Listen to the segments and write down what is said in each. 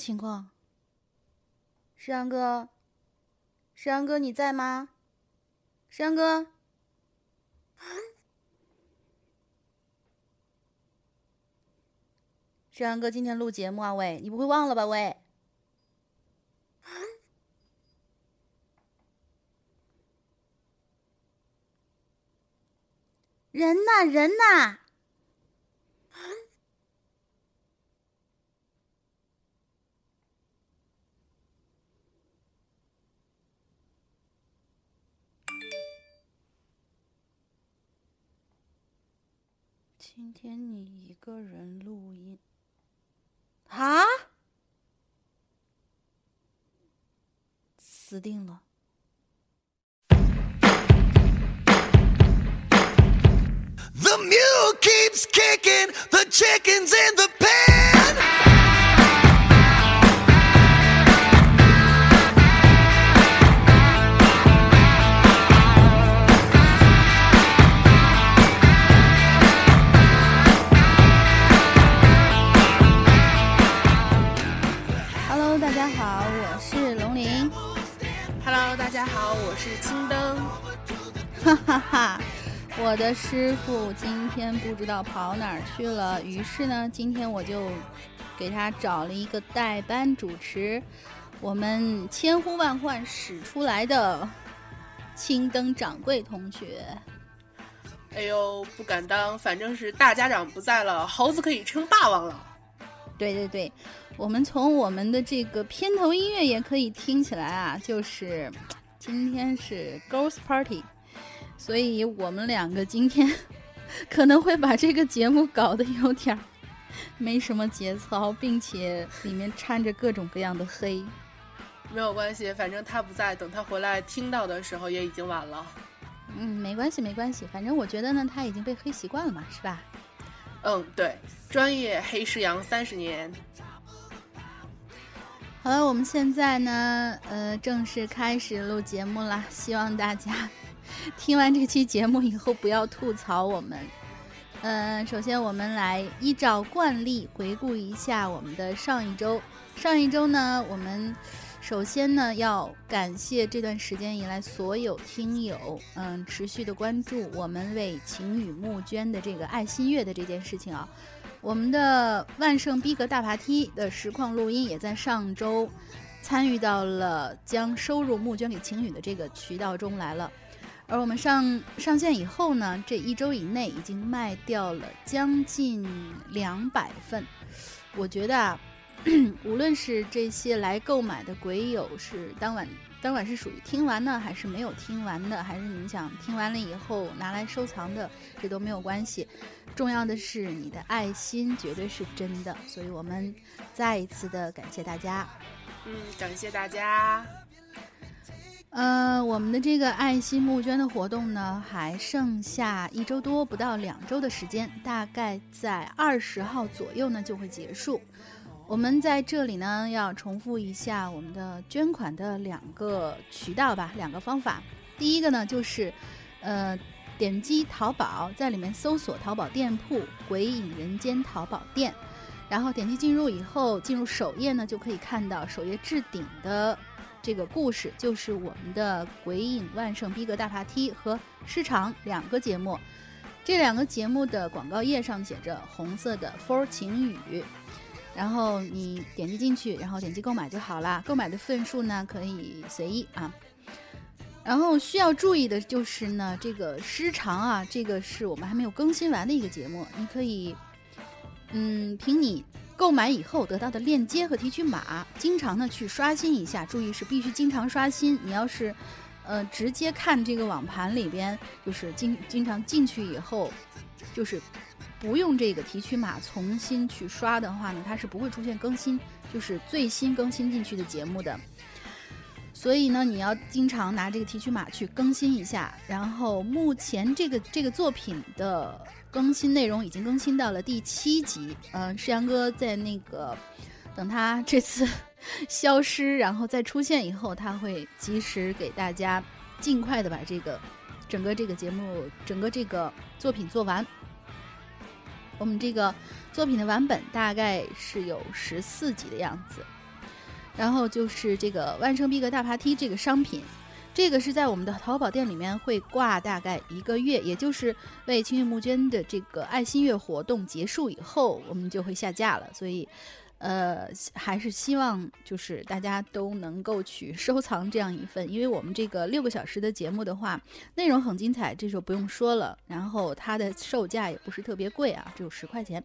情况？石阳哥，石阳哥你在吗？石阳哥，石阳哥今天录节目啊，喂，你不会忘了吧，喂？人呢？人呢？今天你一个人录音啊？死定了！The mule keeps kicking the chickens in the pen. 大家好，我是龙鳞。Hello，大家好，我是青灯。哈哈哈，我的师傅今天不知道跑哪儿去了，于是呢，今天我就给他找了一个代班主持，我们千呼万唤使出来的青灯掌柜同学。哎呦，不敢当，反正是大家长不在了，猴子可以称霸王了。对对对，我们从我们的这个片头音乐也可以听起来啊，就是今天是 Ghost Party，所以我们两个今天 可能会把这个节目搞得有点儿没什么节操，并且里面掺着各种各样的黑。没有关系，反正他不在，等他回来听到的时候也已经晚了。嗯，没关系，没关系，反正我觉得呢，他已经被黑习惯了嘛，是吧？嗯，对，专业黑狮羊三十年。好了，我们现在呢，呃，正式开始录节目啦。希望大家 听完这期节目以后不要吐槽我们。嗯，首先我们来依照惯例回顾一下我们的上一周。上一周呢，我们首先呢要感谢这段时间以来所有听友，嗯，持续的关注我们为晴雨募捐的这个爱心月的这件事情啊。我们的万圣逼格大爬梯的实况录音也在上周参与到了将收入募捐给晴雨的这个渠道中来了，而我们上上线以后呢，这一周以内已经卖掉了将近两百份。我觉得啊，无论是这些来购买的鬼友是当晚当晚是属于听完呢，还是没有听完的，还是你们想听完了以后拿来收藏的，这都没有关系。重要的是你的爱心绝对是真的，所以我们再一次的感谢大家。嗯，感谢大家。呃，我们的这个爱心募捐的活动呢，还剩下一周多，不到两周的时间，大概在二十号左右呢就会结束。我们在这里呢要重复一下我们的捐款的两个渠道吧，两个方法。第一个呢就是，呃。点击淘宝，在里面搜索淘宝店铺“鬼影人间淘宝店”，然后点击进入以后，进入首页呢，就可以看到首页置顶的这个故事，就是我们的《鬼影万圣逼格大爬梯》和《市场》两个节目。这两个节目的广告页上写着红色的 “For 晴雨”，然后你点击进去，然后点击购买就好啦。购买的份数呢，可以随意啊。然后需要注意的就是呢，这个时长啊，这个是我们还没有更新完的一个节目。你可以，嗯，凭你购买以后得到的链接和提取码，经常呢去刷新一下。注意是必须经常刷新。你要是，呃，直接看这个网盘里边，就是经经常进去以后，就是不用这个提取码重新去刷的话呢，它是不会出现更新，就是最新更新进去的节目的。所以呢，你要经常拿这个提取码去更新一下。然后目前这个这个作品的更新内容已经更新到了第七集。嗯，世阳哥在那个等他这次消失，然后再出现以后，他会及时给大家尽快的把这个整个这个节目、整个这个作品做完。我们这个作品的完本大概是有十四集的样子。然后就是这个万圣逼格大爬梯这个商品，这个是在我们的淘宝店里面会挂大概一个月，也就是为青月募捐的这个爱心月活动结束以后，我们就会下架了。所以，呃，还是希望就是大家都能够去收藏这样一份，因为我们这个六个小时的节目的话，内容很精彩，这就不用说了。然后它的售价也不是特别贵啊，只有十块钱。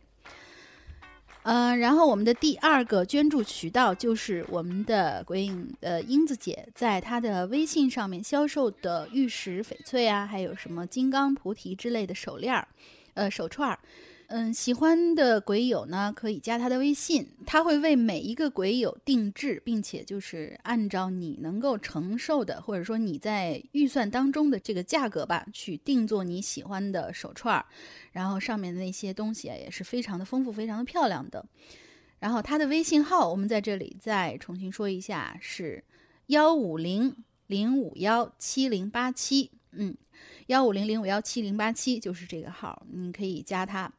嗯，然后我们的第二个捐助渠道就是我们的鬼影呃英子姐在她的微信上面销售的玉石翡翠啊，还有什么金刚菩提之类的手链儿，呃手串儿。嗯，喜欢的鬼友呢，可以加他的微信，他会为每一个鬼友定制，并且就是按照你能够承受的，或者说你在预算当中的这个价格吧，去定做你喜欢的手串儿，然后上面的那些东西啊，也是非常的丰富，非常的漂亮的。然后他的微信号，我们在这里再重新说一下，是幺五零零五幺七零八七，嗯，幺五零零五幺七零八七就是这个号，你可以加他。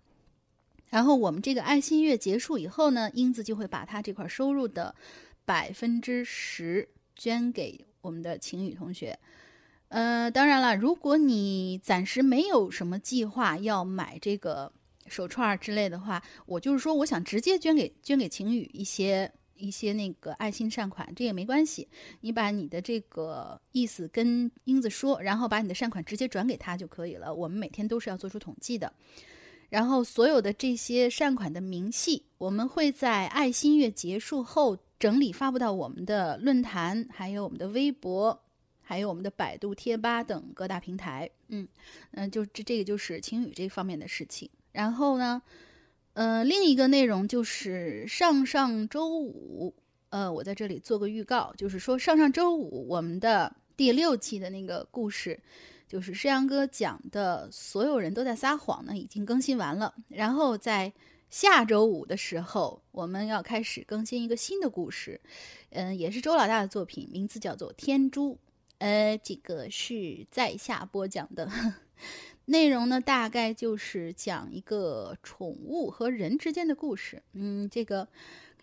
然后我们这个爱心月结束以后呢，英子就会把他这块收入的百分之十捐给我们的晴雨同学。呃，当然了，如果你暂时没有什么计划要买这个手串之类的话，我就是说，我想直接捐给捐给晴雨一些一些那个爱心善款，这也没关系。你把你的这个意思跟英子说，然后把你的善款直接转给他就可以了。我们每天都是要做出统计的。然后所有的这些善款的明细，我们会在爱心月结束后整理发布到我们的论坛，还有我们的微博，还有我们的百度贴吧等各大平台。嗯嗯，就这这个就是晴雨这方面的事情。然后呢，呃，另一个内容就是上上周五，呃，我在这里做个预告，就是说上上周五我们的第六期的那个故事。就是诗阳哥讲的所有人都在撒谎呢，已经更新完了。然后在下周五的时候，我们要开始更新一个新的故事，嗯，也是周老大的作品，名字叫做《天珠》。呃，这个是在下播讲的 内容呢，大概就是讲一个宠物和人之间的故事。嗯，这个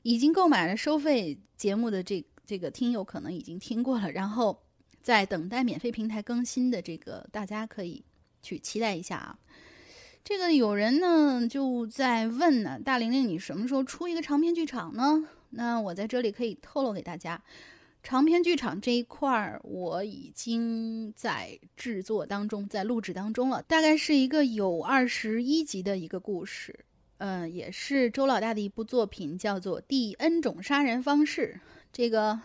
已经购买了收费节目的这这个听友可能已经听过了，然后。在等待免费平台更新的这个，大家可以去期待一下啊。这个有人呢就在问呢，大玲玲，你什么时候出一个长篇剧场呢？那我在这里可以透露给大家，长篇剧场这一块儿我已经在制作当中，在录制当中了。大概是一个有二十一集的一个故事，嗯，也是周老大的一部作品，叫做《第 N 种杀人方式》。这个。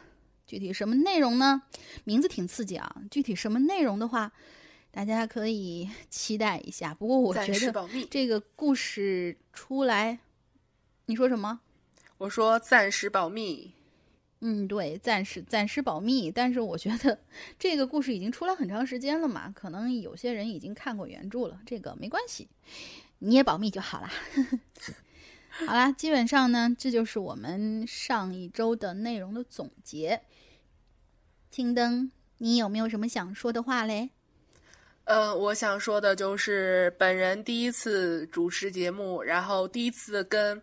具体什么内容呢？名字挺刺激啊！具体什么内容的话，大家可以期待一下。不过我觉得这个故事出来，你说什么？我说暂时保密。嗯，对，暂时暂时保密。但是我觉得这个故事已经出来很长时间了嘛，可能有些人已经看过原著了。这个没关系，你也保密就好了。好啦，基本上呢，这就是我们上一周的内容的总结。青灯，你有没有什么想说的话嘞？呃，我想说的就是本人第一次主持节目，然后第一次跟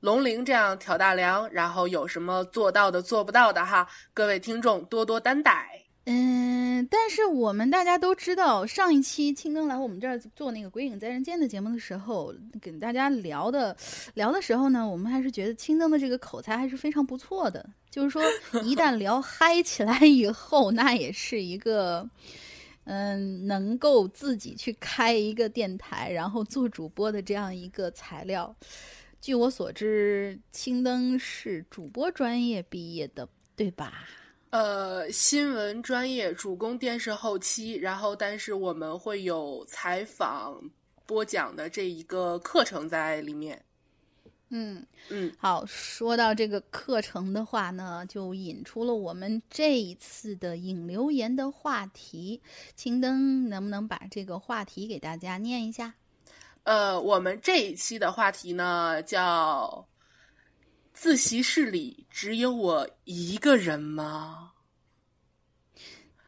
龙玲这样挑大梁，然后有什么做到的、做不到的哈，各位听众多多担待。嗯，但是我们大家都知道，上一期青灯来我们这儿做那个《鬼影在人间》的节目的时候，跟大家聊的聊的时候呢，我们还是觉得青灯的这个口才还是非常不错的。就是说，一旦聊嗨起来以后，那也是一个，嗯，能够自己去开一个电台，然后做主播的这样一个材料。据我所知，青灯是主播专业毕业的，对吧？呃，新闻专业主攻电视后期，然后但是我们会有采访播讲的这一个课程在里面。嗯嗯，好，说到这个课程的话呢，就引出了我们这一次的引流言的话题。青灯能不能把这个话题给大家念一下？呃，我们这一期的话题呢叫。自习室里只有我一个人吗？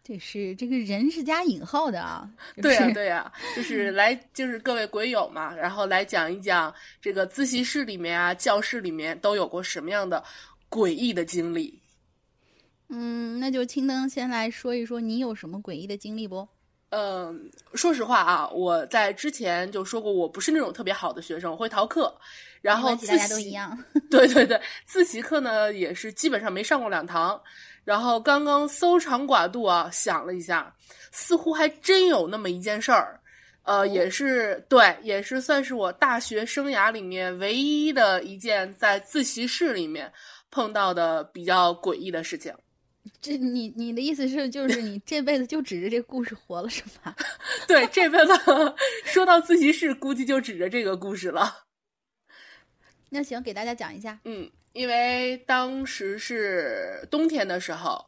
这是这个人是加引号的啊。对呀，对呀，就是来就是各位鬼友嘛，然后来讲一讲这个自习室里面啊、教室里面都有过什么样的诡异的经历。嗯，那就青灯先来说一说你有什么诡异的经历不？嗯，说实话啊，我在之前就说过，我不是那种特别好的学生，我会逃课。然后大家都一样。对对对，自习课呢也是基本上没上过两堂。然后刚刚搜肠刮肚啊，想了一下，似乎还真有那么一件事儿。呃，也是对，也是算是我大学生涯里面唯一的一件在自习室里面碰到的比较诡异的事情。这你你的意思是，就是你这辈子就指着这个故事活了是吧？对，这辈子说到自习室，估计就指着这个故事了。那行，给大家讲一下。嗯，因为当时是冬天的时候，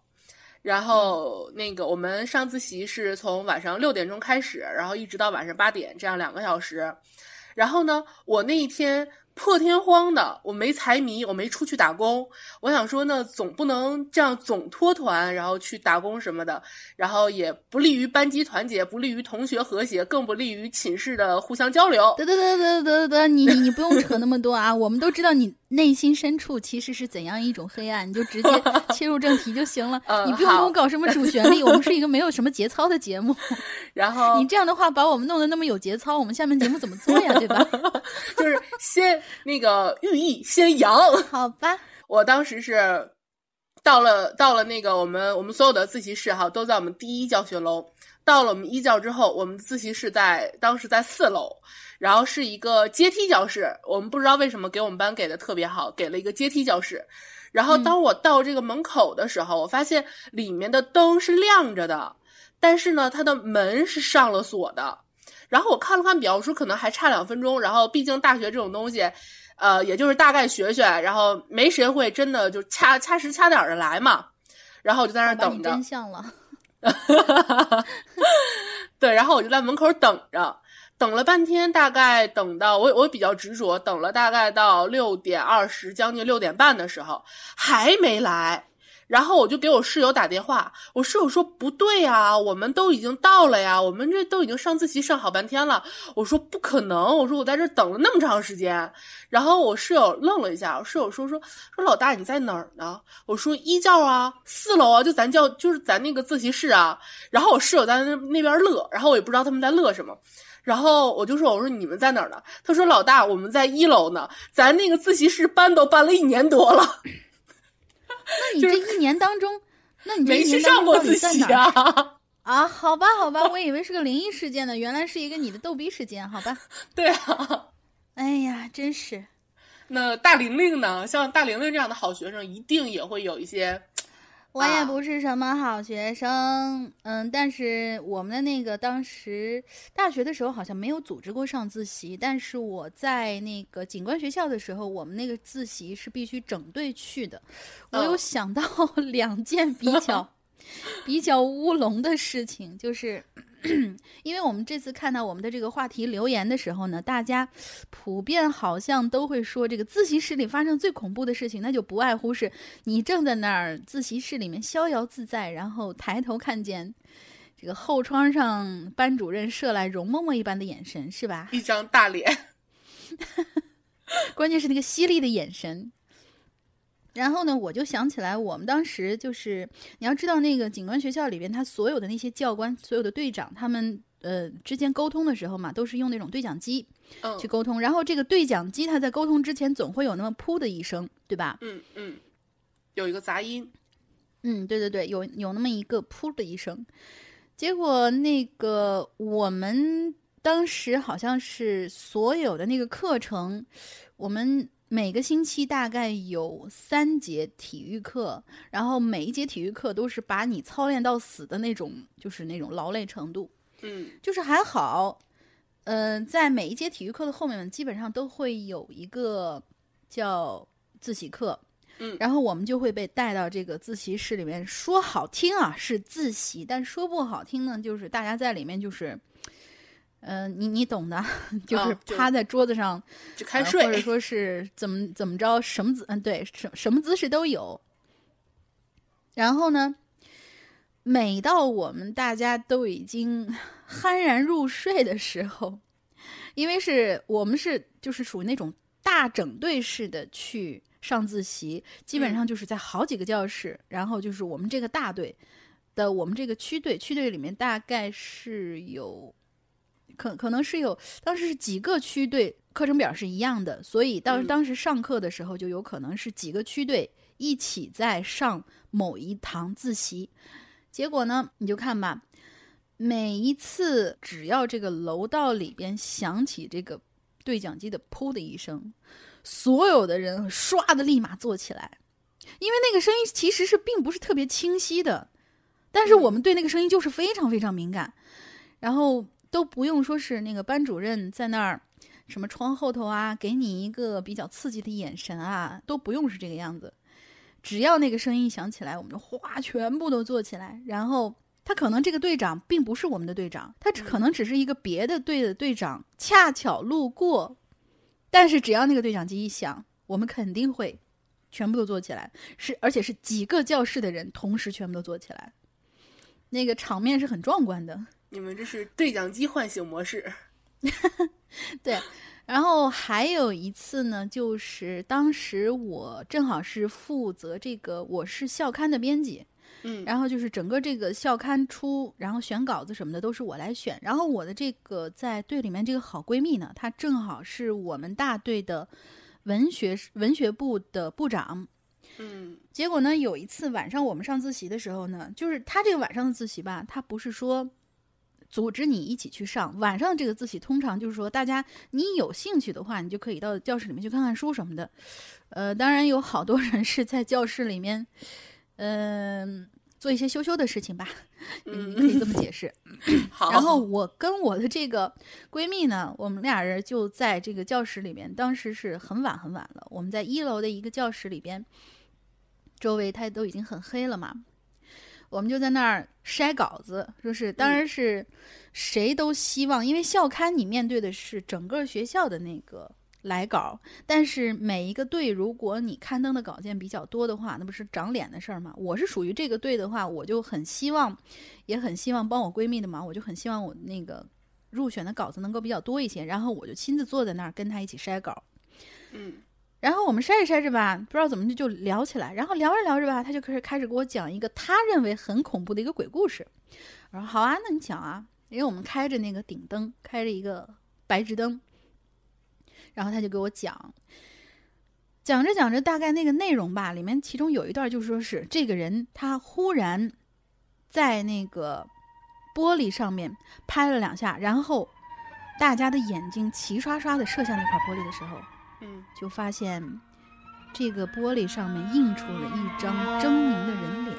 然后那个我们上自习是从晚上六点钟开始，然后一直到晚上八点，这样两个小时。然后呢，我那一天。破天荒的，我没财迷，我没出去打工。我想说呢，总不能这样总脱团，然后去打工什么的，然后也不利于班级团结，不利于同学和谐，更不利于寝室的互相交流。得得得得得得，你你不用扯那么多啊，我们都知道你内心深处其实是怎样一种黑暗，你就直接 切入正题就行了。你不用跟我搞什么主旋律，我们是一个没有什么节操的节目。然后你这样的话把我们弄得那么有节操，我们下面节目怎么做呀？对吧？就是先。那个寓意先扬，好吧。我当时是到了到了那个我们我们所有的自习室哈，都在我们第一教学楼。到了我们一教之后，我们自习室在当时在四楼，然后是一个阶梯教室。我们不知道为什么给我们班给的特别好，给了一个阶梯教室。然后当我到这个门口的时候，我发现里面的灯是亮着的，但是呢，它的门是上了锁的。然后我看了看表，我说可能还差两分钟。然后毕竟大学这种东西，呃，也就是大概学学，然后没谁会真的就掐掐时掐点的来嘛。然后我就在那等着。真相了。对，然后我就在门口等着，等了半天，大概等到我我比较执着，等了大概到六点二十，将近六点半的时候还没来。然后我就给我室友打电话，我室友说不对呀，我们都已经到了呀，我们这都已经上自习上好半天了。我说不可能，我说我在这等了那么长时间。然后我室友愣了一下，我室友说说说老大你在哪儿呢？我说一教啊，四楼啊，就咱教就是咱那个自习室啊。然后我室友在那那边乐，然后我也不知道他们在乐什么。然后我就说我说你们在哪儿呢？他说老大我们在一楼呢，咱那个自习室搬都搬了一年多了。那你这一年当中，那你这一年当中上过自到底在习哪？啊？好吧，好吧，我以为是个灵异事件呢，原来是一个你的逗逼事件，好吧？对啊。哎呀，真是，那大玲玲呢？像大玲玲这样的好学生，一定也会有一些。我也啊不是什么好学生，嗯，但是我们的那个当时大学的时候好像没有组织过上自习，但是我在那个警官学校的时候，我们那个自习是必须整队去的。我有哦想到 两件比较 比较乌龙的事情，就是 因为我们这次看到我们的这个话题留言的时候呢，大家普遍好像都会说，这个自习室里发生最恐怖的事情，那就不外乎是你正在那儿自习室里面逍遥自在，然后抬头看见这个后窗上班主任射来容嬷嬷一般的眼神，是吧？一张大脸，关键是那个犀利的眼神。然后呢，我就想起来，我们当时就是你要知道，那个警官学校里边，他所有的那些教官、所有的队长，他们呃之间沟通的时候嘛，都是用那种对讲机嗯去沟通。然后这个对讲机，它在沟通之前总会有那么噗的一声，对吧？嗯嗯，有一个杂音，嗯，对对对，有有那么一个噗的一声。结果那个我们当时好像是所有的那个课程，我们每个星期大概有三节体育课，然后每一节体育课都是把你操练到死的那种，就是那种劳累程度。嗯就是还好，嗯、在每一节体育课的后面，基本上都会有一个叫自习课，嗯然后我们就会被带到这个自习室里面。说好听啊是自习，但说不好听呢，就是大家在里面就是，呃，你你懂的，就是趴在桌子上，呃就开睡，或者说是怎么怎么着，什么姿嗯对，什什么姿势都有。然后呢，每到我们大家都已经酣然入睡的时候，因为是我们是就是属于那种大整队式的去上自习，基本上就是在好几个教室，然后就是我们这个大队的我们这个区队，区队里面大概是有。可可能是有，当时是几个区队课程表是一样的，所以当嗯。当时上课的时候就有可能是几个区队一起在上某一堂自习。结果呢，你就看吧，每一次只要这个楼道里边响起这个对讲机的“噗”的一声，所有的人唰的立马坐起来，因为那个声音其实是并不是特别清晰的，但是我们对那个声音就是非常非常敏感，然后都不用说是那个班主任在那儿什么窗后头啊，给你一个比较刺激的眼神啊，都不用是这个样子。只要那个声音响起来，我们就哗全部都坐起来。然后他可能这个队长并不是我们的队长，他只可能只是一个别的队的队长，恰巧路过。但是只要那个对讲机一响，我们肯定会全部都坐起来，是而且是几个教室的人同时全部都坐起来，那个场面是很壮观的。你们这是对讲机唤醒模式，对，然后还有一次呢，就是当时我正好是负责这个，我是校刊的编辑，嗯然后就是整个这个校刊出，然后选稿子什么的都是我来选。然后我的这个在队里面这个好闺蜜呢，她正好是我们大队的文学文学部的部长。嗯结果呢，有一次晚上我们上自习的时候呢，就是她这个晚上的自习吧，她不是说组织你一起去上晚上的这个自习，通常就是说大家你有兴趣的话，你就可以到教室里面去看看书什么的。呃，当然有好多人 是在教室里面，嗯、做一些羞羞的事情吧，嗯你可以这么解释。好，然后我跟我的这个闺蜜呢，我们俩人就在这个教室里面，当时是很晚很晚了，我们在一楼的一个教室里边，周围它都已经很黑了嘛。我们就在那儿筛稿子，就是当然是谁都希望，因为校刊你面对的是整个学校的那个来稿，但是每一个队如果你刊登的稿件比较多的话，那不是长脸的事儿吗？我是属于这个队的话，我就很希望，也很希望帮我闺蜜的忙，我就很希望我那个入选的稿子能够比较多一些，然后我就亲自坐在那儿跟她一起筛稿。嗯然后我们筛着筛着吧，不知道怎么就就聊起来，然后聊着聊着吧，他就开始开始给我讲一个他认为很恐怖的一个鬼故事。我说好啊，那你讲啊，因为我们开着那个顶灯，开着一个白炽灯，然后他就给我讲，讲着讲着，大概那个内容吧，里面其中有一段就说是这个人他忽然在那个玻璃上面拍了两下，然后大家的眼睛齐刷刷的射向那块玻璃的时候。嗯就发现这个玻璃上面映出了一张狰狞的人脸。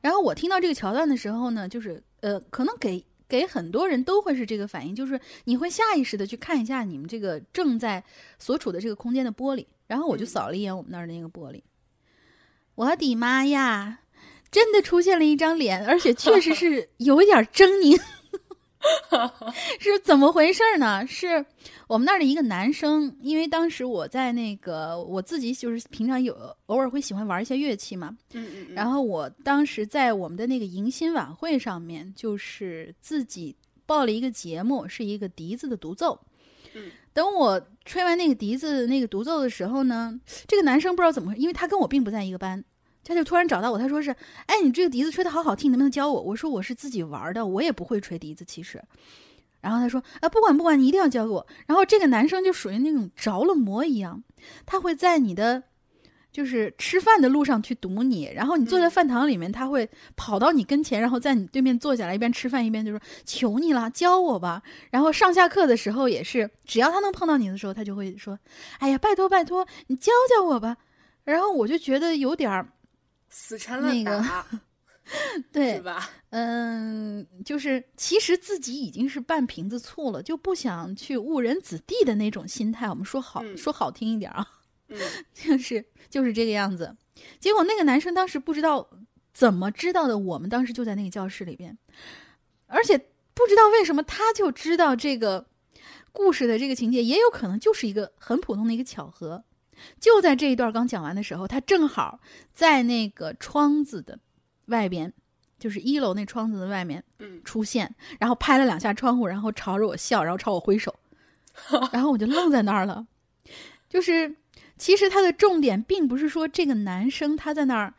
然后我听到这个桥段的时候呢，就是呃，可能给给很多人都会是这个反应，就是你会下意识的去看一下你们这个正在所处的这个空间的玻璃。然后我就扫了一眼我们那儿的那个玻璃，我的妈呀，真的出现了一张脸，而且确实是有一点狰狞。是怎么回事呢？是我们那儿的一个男生，因为当时我在那个我自己就是平常有偶尔会喜欢玩一些乐器嘛，嗯嗯嗯，然后我当时在我们的那个迎新晚会上面，就是自己报了一个节目，是一个笛子的独奏。嗯，等我吹完那个笛子那个独奏的时候呢，这个男生不知道怎么回事，因为他跟我并不在一个班，他就突然找到我，他说是：“哎，你这个笛子吹的好好听，能不能教我？”我说：“我是自己玩的，我也不会吹笛子，其实。”然后他说：“啊，不管不管，你一定要教给我。”然后这个男生就属于那种着了魔一样，他会在你的就是吃饭的路上去堵你，然后你坐在饭堂里面，他会跑到你跟前，然后在你对面坐下来，一边吃饭一边就说：“求你了，教我吧。”然后上下课的时候也是，只要他能碰到你的时候，他就会说：“哎呀，拜托拜托，你教教我吧。”然后我就觉得有点儿死缠烂打，对是，吧？嗯，就是其实自己已经是半瓶子醋了，就不想去误人子弟的那种心态。我们说好、嗯说好听一点啊，嗯 就是就是这个样子。结果那个男生当时不知道怎么知道的，我们当时就在那个教室里边，而且不知道为什么他就知道这个故事的这个情节，也有可能就是一个很普通的一个巧合。就在这一段刚讲完的时候，他正好在那个窗子的外边，就是一楼那窗子的外面嗯出现，然后拍了两下窗户，然后朝着我笑，然后朝我挥手，然后我就愣在那儿了。就是其实他的重点并不是说这个男生他在那儿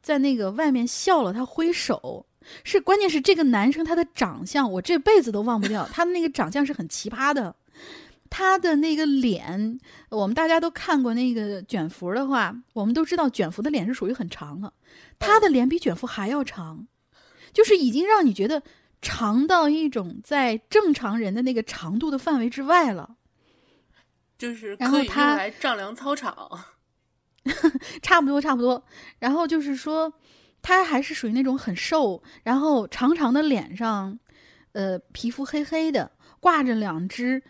在那个外面笑了，他挥手，是关键是这个男生他的长相，我这辈子都忘不掉，他的那个长相是很奇葩的。他的那个脸，我们大家都看过那个卷福的话，我们都知道卷福的脸是属于很长的，他的脸比卷福还要长，就是已经让你觉得长到一种在正常人的那个长度的范围之外了。就是可以用然后他来丈量操场。差不多，差不多。然后就是说，他还是属于那种很瘦，然后长长的脸上，呃，皮肤黑黑的，挂着两只，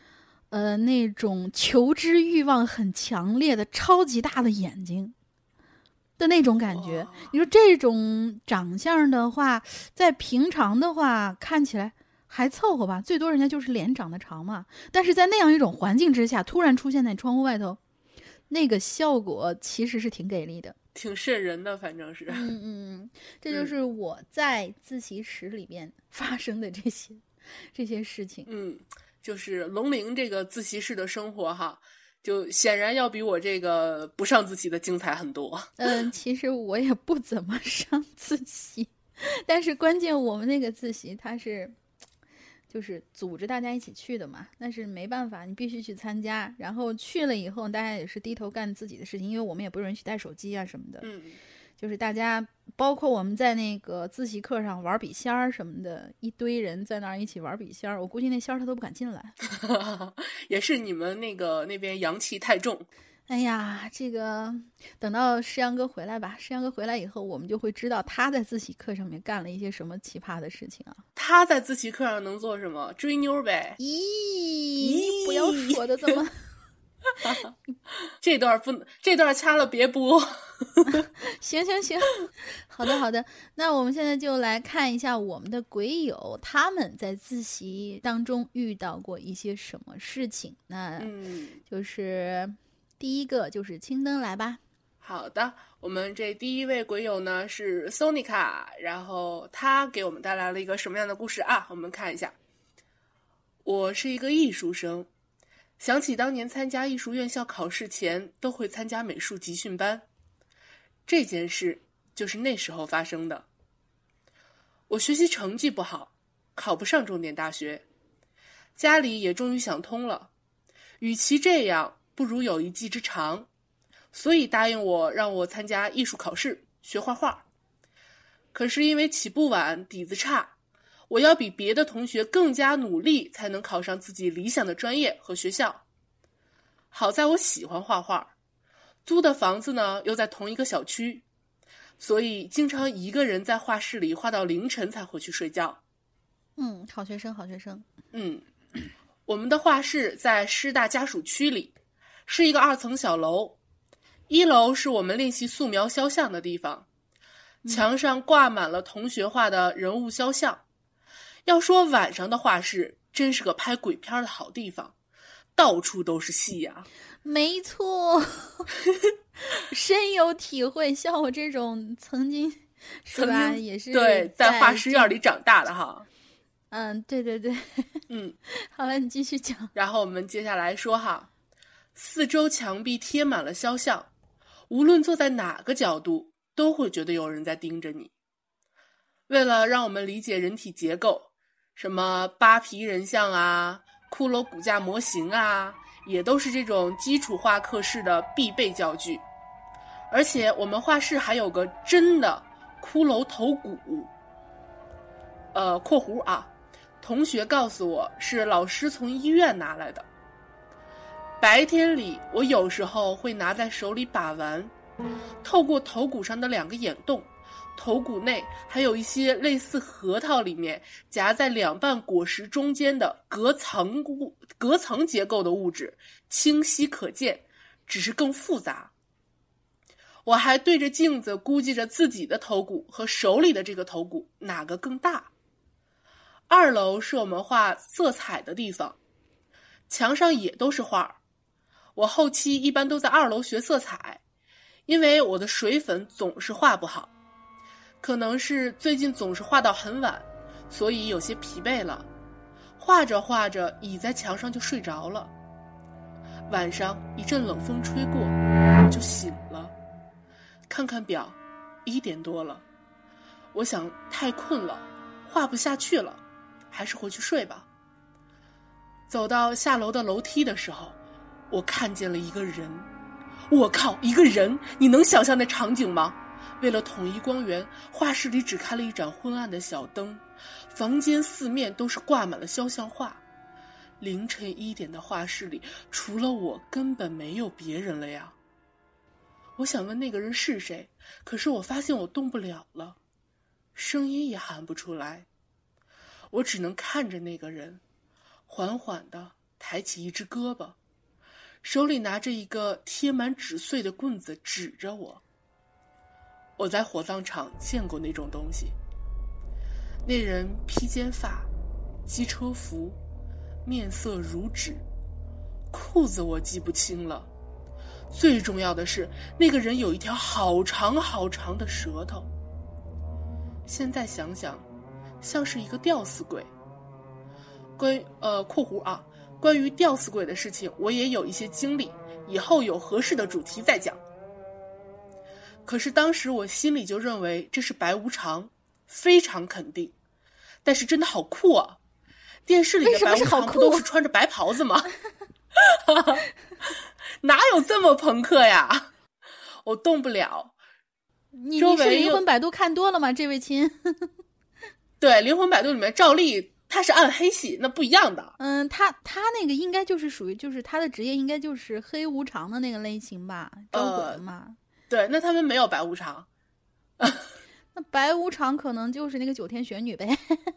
呃，那种求知欲望很强烈的超级大的眼睛的那种感觉。你说这种长相的话，在平常的话看起来。还凑合吧，最多人家就是脸长得长嘛。但是在那样一种环境之下，突然出现在窗户外头，那个效果其实是挺给力的。挺瘆人的，反正是。嗯嗯，这就是我在自习室里边发生的这些这些事情。嗯，就是龙陵这个自习室的生活哈，就显然要比我这个不上自习的精彩很多。嗯，其实我也不怎么上自习，但是关键我们那个自习它是。就是组织大家一起去的嘛，但是没办法，你必须去参加。然后去了以后，大家也是低头干自己的事情，因为我们也不允许带手机啊什么的。嗯，就是大家，包括我们在那个自习课上玩笔仙儿什么的，一堆人在那儿一起玩笔仙儿，我估计那仙儿他都不敢进来。也是你们那个那边阳气太重。哎呀，这个等到诗阳哥回来吧。诗阳哥回来以后，我们就会知道他在自习课上面干了一些什么奇葩的事情啊！他在自习课上能做什么？追妞呗。咦，不要说的这么，这段不能，这段掐了别播。行行行，好的好的，那我们现在就来看一下我们的鬼友他们在自习当中遇到过一些什么事情。那嗯，就是第一个就是青灯来吧。好的，我们这第一位鬼友呢是 Sonica，然后他给我们带来了一个什么样的故事啊？我们看一下。我是一个艺术生，想起当年参加艺术院校考试前都会参加美术集训班。这件事就是那时候发生的。我学习成绩不好，考不上重点大学，家里也终于想通了，与其这样，不如有一技之长，所以答应我让我参加艺术考试学画画。可是因为起步晚，底子差，我要比别的同学更加努力，才能考上自己理想的专业和学校。好在我喜欢画画。租的房子呢，又在同一个小区，所以经常一个人在画室里画到凌晨才回去睡觉。嗯，好学生，好学生。嗯，我们的画室在师大家属区里，是一个二层小楼。一楼是我们练习素描肖像的地方，墙上挂满了同学画的人物肖像。要说晚上的画室，真是个拍鬼片的好地方，到处都是戏呀。没错，深有体会。像我这种曾经是吧，也是对在画室院里长大的哈。嗯，对对对，嗯，好了，你继续讲。然后我们接下来说哈，四周墙壁贴满了肖像，无论坐在哪个角度，都会觉得有人在盯着你。为了让我们理解人体结构，什么扒皮人像啊、骷髅骨架模型啊。也都是这种基础画课室的必备教具，而且我们画室还有个真的骷髅头骨。呃，括弧啊，同学告诉我是老师从医院拿来的。白天里，我有时候会拿在手里把玩，透过头骨上的两个眼洞。头骨内还有一些类似核桃里面夹在两瓣果实中间的隔层物、隔层结构的物质，清晰可见，只是更复杂。我还对着镜子估计着自己的头骨和手里的这个头骨哪个更大。二楼是我们画色彩的地方，墙上也都是画。我后期一般都在二楼学色彩，因为我的水粉总是画不好。可能是最近总是画到很晚，所以有些疲惫了。画着画着，倚在墙上就睡着了。晚上一阵冷风吹过，我就醒了。看看表，一点多了。我想太困了，画不下去了，还是回去睡吧。走到下楼的楼梯的时候，我看见了一个人。我靠，一个人！你能想象那场景吗？为了统一光源，画室里只开了一盏昏暗的小灯，房间四面都是挂满了肖像画。凌晨一点的画室里，除了我，根本没有别人了呀。我想问那个人是谁，可是我发现我动不了了，声音也喊不出来。我只能看着那个人，缓缓地抬起一只胳膊，手里拿着一个贴满纸碎的棍子，指着我。我在火葬场见过那种东西。那人披肩发，机车服，面色如纸，裤子我记不清了。最重要的是，那个人有一条好长好长的舌头。现在想想，像是一个吊死鬼。关呃（括弧啊）关于吊死鬼的事情，我也有一些经历，以后有合适的主题再讲。可是当时我心里就认为这是白无常，非常肯定。但是真的好酷啊！电视里的白无常不都是穿着白袍子吗？哪有这么朋克呀？我动不了。你你是灵魂摆渡看多了吗？这位亲。对，灵魂摆渡里面赵丽她是暗黑系，那不一样的。嗯，她她那个应该就是属于，就是她的职业应该就是黑无常的那个类型吧，招鬼嘛。对，那他们没有白无常，那白无常可能就是那个九天玄女呗。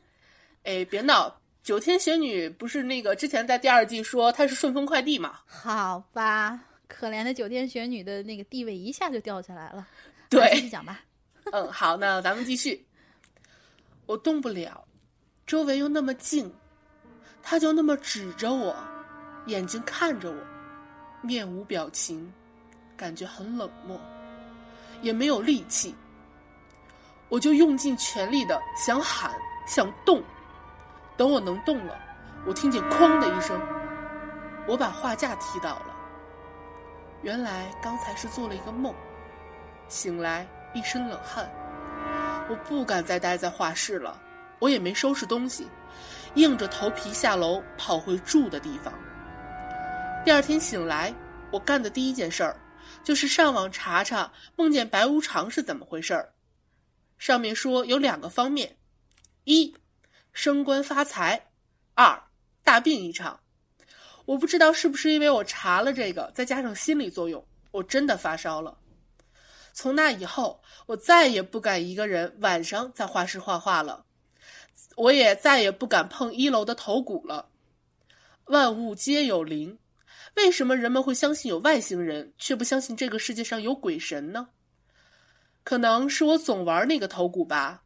哎，别闹，九天玄女不是那个之前在第二季说她是顺丰快递嘛？好吧，可怜的九天玄女的那个地位一下就掉下来了。对，继续讲吧。嗯，好，那咱们继续。我动不了，周围又那么静，他就那么指着我，眼睛看着我，面无表情，感觉很冷漠，也没有力气。我就用尽全力的想喊，想动。等我能动了，我听见“哐”的一声，我把画架踢倒了。原来刚才是做了一个梦，醒来一身冷汗。我不敢再待在画室了，我也没收拾东西，硬着头皮下楼跑回住的地方。第二天醒来，我干的第一件事儿就是上网查查梦见白无常是怎么回事儿。上面说有两个方面：一，升官发财；二，大病一场。我不知道是不是因为我查了这个，再加上心理作用，我真的发烧了。从那以后，我再也不敢一个人晚上在画室画画了，我也再也不敢碰一楼的头骨了。万物皆有灵，为什么人们会相信有外星人，却不相信这个世界上有鬼神呢？可能是我总玩那个头骨吧，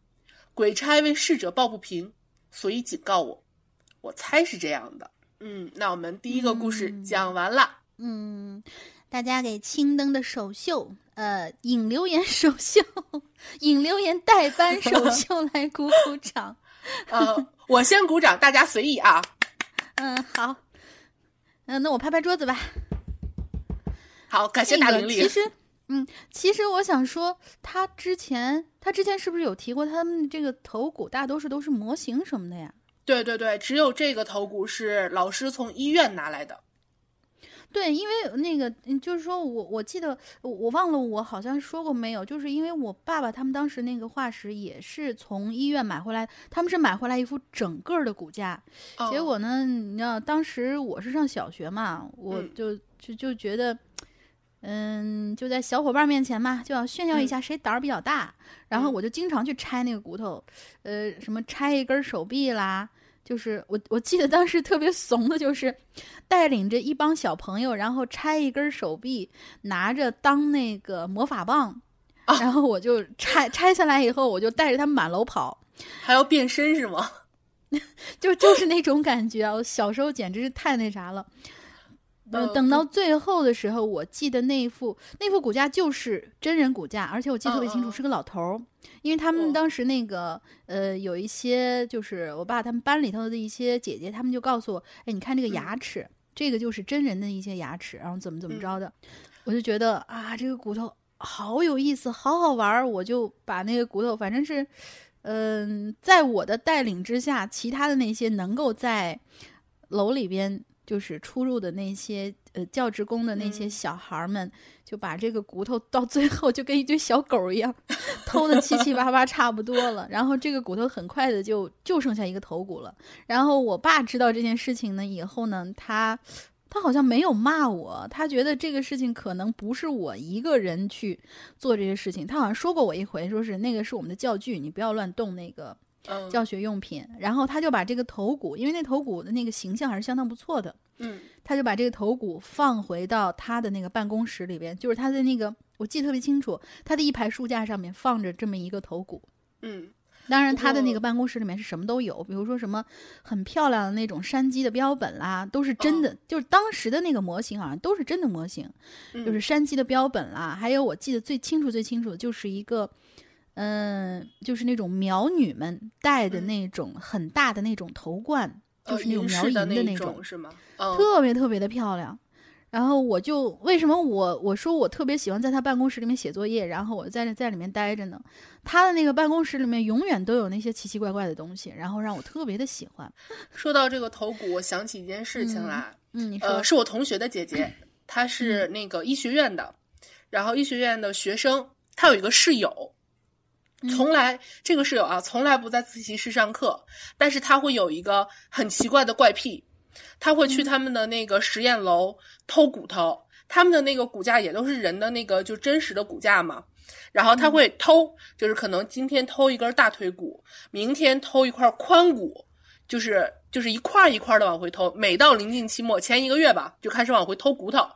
鬼差为逝者抱不平，所以警告我。我猜是这样的。嗯，那我们第一个故事讲完了。嗯，大家给青灯的首秀。呃，引流言首秀，引流言代班首 秀来鼓鼓掌。呃，我先鼓掌，大家随意啊。嗯，好。嗯，那我拍拍桌子吧。好，感谢大玲玲。其实，嗯，其实我想说，他之前，他之前是不是有提过，他们这个头骨大多数都是模型什么的呀？对对对，只有这个头骨是老师从医院拿来的。对，因为那个，就是说我我记得我忘了，我好像说过没有，就是因为我爸爸他们当时那个化石也是从医院买回来，他们是买回来一副整个的骨架，结果呢，你知道当时我是上小学嘛，我就就就觉得，嗯，就在小伙伴面前嘛，就要炫耀一下谁胆儿比较大，然后我就经常去拆那个骨头，呃，什么拆一根手臂啦。就是我，我记得当时特别怂的，就是带领着一帮小朋友，然后拆一根手臂，拿着当那个魔法棒，然后我就拆拆下来以后，我就带着他们满楼跑，还要变身是吗？就就是那种感觉啊！我小时候简直是太那啥了。等等到最后的时候，我记得那副那副骨架就是真人骨架，而且我记得特别清楚，是个老头儿。因为他们当时那个呃，有一些就是我爸他们班里头的一些姐姐，他们就告诉我，哎，你看这个牙齿，这个就是真人的一些牙齿，然后怎么怎么着的，我就觉得啊，这个骨头好有意思，好好玩儿，我就把那个骨头，反正是，嗯，在我的带领之下，其他的那些能够在楼里边。就是出入的那些呃教职工的那些小孩们，就把这个骨头到最后就跟一堆小狗一样偷的七七八八差不多了。然后这个骨头很快的就就剩下一个头骨了。然后我爸知道这件事情呢以后呢，他他好像没有骂我，他觉得这个事情可能不是我一个人去做这些事情。他好像说过我一回，说是那个是我们的教具，你不要乱动那个。教学用品，然后他就把这个头骨，因为那头骨的那个形象还是相当不错的，嗯，他就把这个头骨放回到他的那个办公室里边，就是他的那个，我记得特别清楚，他的一排书架上面放着这么一个头骨，嗯，当然他的那个办公室里面是什么都有，比如说什么很漂亮的那种山鸡的标本啦，都是真的，就是当时的那个模型好像都是真的模型，就是山鸡的标本啦，还有我记得最清楚最清楚的就是一个。嗯，就是那种苗女们戴的那种很大的那种头冠，就是那种苗银的那种，是吗？特别特别的漂亮。然后我就为什么我我说我特别喜欢在他办公室里面写作业，然后我在在里面待着呢？他的那个办公室里面永远都有那些奇奇怪怪的东西，然后让我特别的喜欢。说到这个头骨，我想起一件事情来。嗯，呃，是我同学的姐姐，她是那个医学院的，然后医学院的学生，她有一个室友。从来这个室友啊，从来不在自习室上课，但是他会有一个很奇怪的怪癖，他会去他们的那个实验楼偷骨头，他们的那个骨架也都是人的那个就真实的骨架嘛，然后他会偷，就是可能今天偷一根大腿骨，明天偷一块髋骨，就是就是一块一块的往回偷，每到临近期末前一个月吧，就开始往回偷骨头，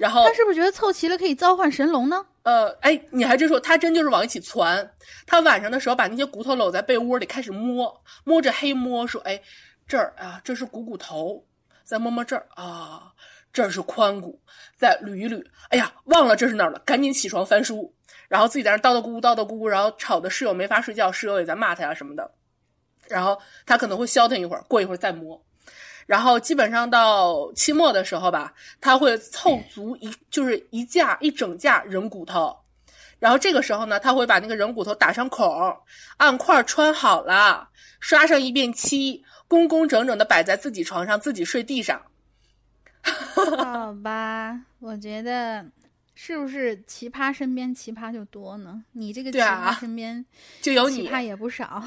然后他是不是觉得凑齐了可以召唤神龙呢？呃，哎，你还真说，他真就是往一起攒。他晚上的时候把那些骨头搂在被窝里开始摸，摸着黑摸，说：“哎，这儿啊，这是股骨头，再摸摸这儿啊，这是髋骨，再捋一捋。哎呀，忘了这是哪儿了，赶紧起床翻书，然后自己在那叨叨咕咕叨叨咕咕，然后吵的室友没法睡觉，室友也在骂他呀什么的。然后他可能会消停一会儿，过一会儿再摸。”然后基本上到期末的时候吧，他会凑足一就是一架一整架人骨头，然后这个时候呢，他会把那个人骨头打上孔，按块穿好了，刷上一遍漆，工工整整的摆在自己床上，自己睡地上。好吧，我觉得是不是奇葩身边奇葩就多呢？你这个奇葩身边就有你奇葩也不少，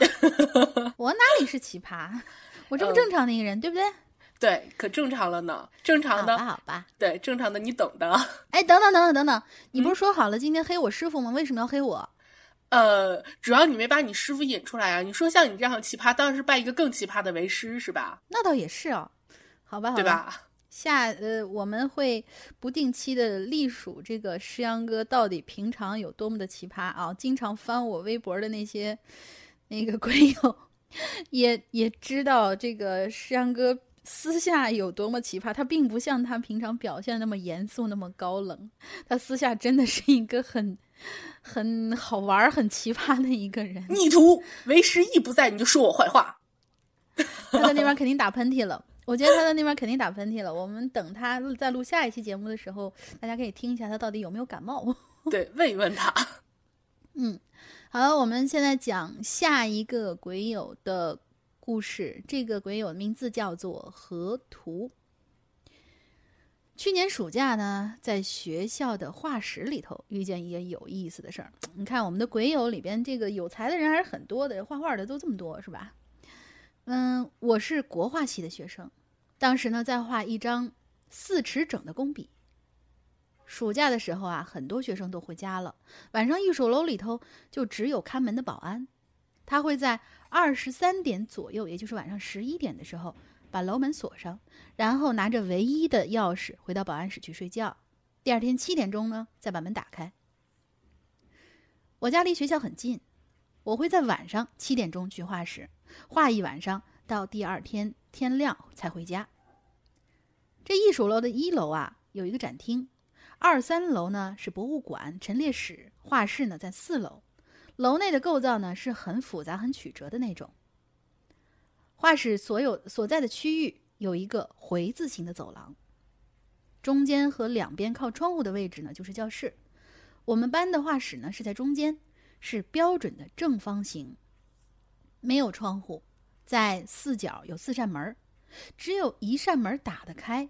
我哪里是奇葩？我这么正常的一个人，对不对？对，可正常了呢，正常的，好吧，好吧，对，正常的，你等的。哎，等等等等等等，你不是说好了今天黑我师傅吗？为什么要黑我？呃，主要你没把你师傅引出来啊！你说像你这样的奇葩，当然是拜一个更奇葩的为师，是吧？那倒也是啊，好吧，好吧，对吧？下呃，我们会不定期的隶属这个诗阳哥到底平常有多么的奇葩啊！经常翻我微博的那些那个鬼友，也也知道这个诗阳哥。私下有多么奇葩，他并不像他平常表现那么严肃、那么高冷。他私下真的是一个很、很好玩、很奇葩的一个人。逆徒为师意不在，你就说我坏话。他在那边肯定打喷嚏了，我觉得他在那边肯定打喷嚏了。我们等他在录下一期节目的时候，大家可以听一下他到底有没有感冒。对，问一问他。嗯，好了，我们现在讲下一个鬼友的。故事，这个鬼友的名字叫做河图。去年暑假呢，在学校的画室里头遇见一件有意思的事儿。你看，我们的鬼友里边，这个有才的人还是很多的，画画的都这么多，是吧？嗯，我是国画系的学生，当时呢在画一张四尺整的工笔。暑假的时候啊，很多学生都回家了，晚上艺术楼里头就只有看门的保安。他会在二十三点左右，也就是晚上十一点的时候，把楼门锁上，然后拿着唯一的钥匙回到保安室去睡觉。第二天七点钟呢，再把门打开。我家离学校很近，我会在晚上七点钟去画室画一晚上，到第二天天亮才回家。这艺术楼的一楼啊，有一个展厅，二三楼呢是博物馆、陈列室，画室呢在四楼。楼内的构造呢是很复杂、很曲折的那种。画室所有所在的区域有一个回字形的走廊，中间和两边靠窗户的位置呢就是教室。我们班的画室呢是在中间，是标准的正方形，没有窗户，在四角有四扇门，只有一扇门打得开，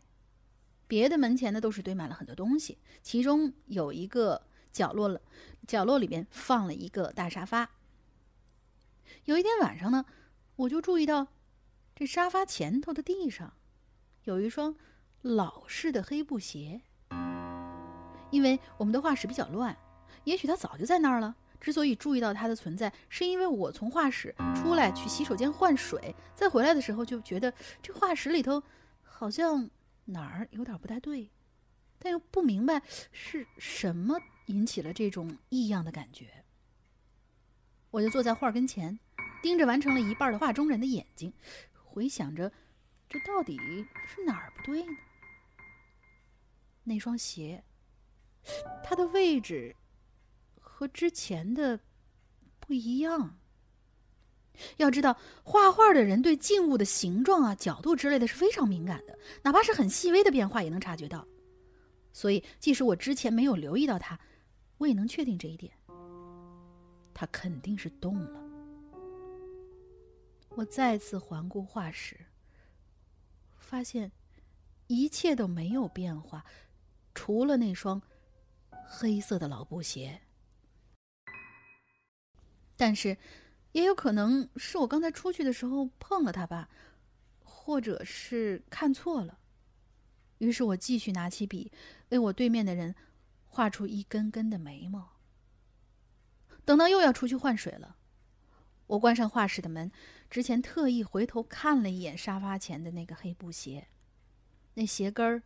别的门前呢都是堆满了很多东西，其中有一个。角落了，角落里边放了一个大沙发。有一天晚上呢，我就注意到，这沙发前头的地上，有一双老式的黑布鞋。因为我们的画室比较乱，也许它早就在那儿了。之所以注意到它的存在，是因为我从画室出来去洗手间换水，再回来的时候就觉得这画室里头好像哪儿有点不太对，但又不明白是什么。引起了这种异样的感觉，我就坐在画跟前，盯着完成了一半的画中人的眼睛，回想着这到底是哪儿不对呢？那双鞋，它的位置和之前的不一样。要知道，画画的人对静物的形状啊、角度之类的是非常敏感的，哪怕是很细微的变化也能察觉到。所以，即使我之前没有留意到它。我也能确定这一点，他肯定是动了。我再次环顾画室，发现一切都没有变化，除了那双黑色的老布鞋。但是，也有可能是我刚才出去的时候碰了他吧，或者是看错了。于是我继续拿起笔，为我对面的人。画出一根根的眉毛。等到又要出去换水了，我关上画室的门之前，特意回头看了一眼沙发前的那个黑布鞋，那鞋跟儿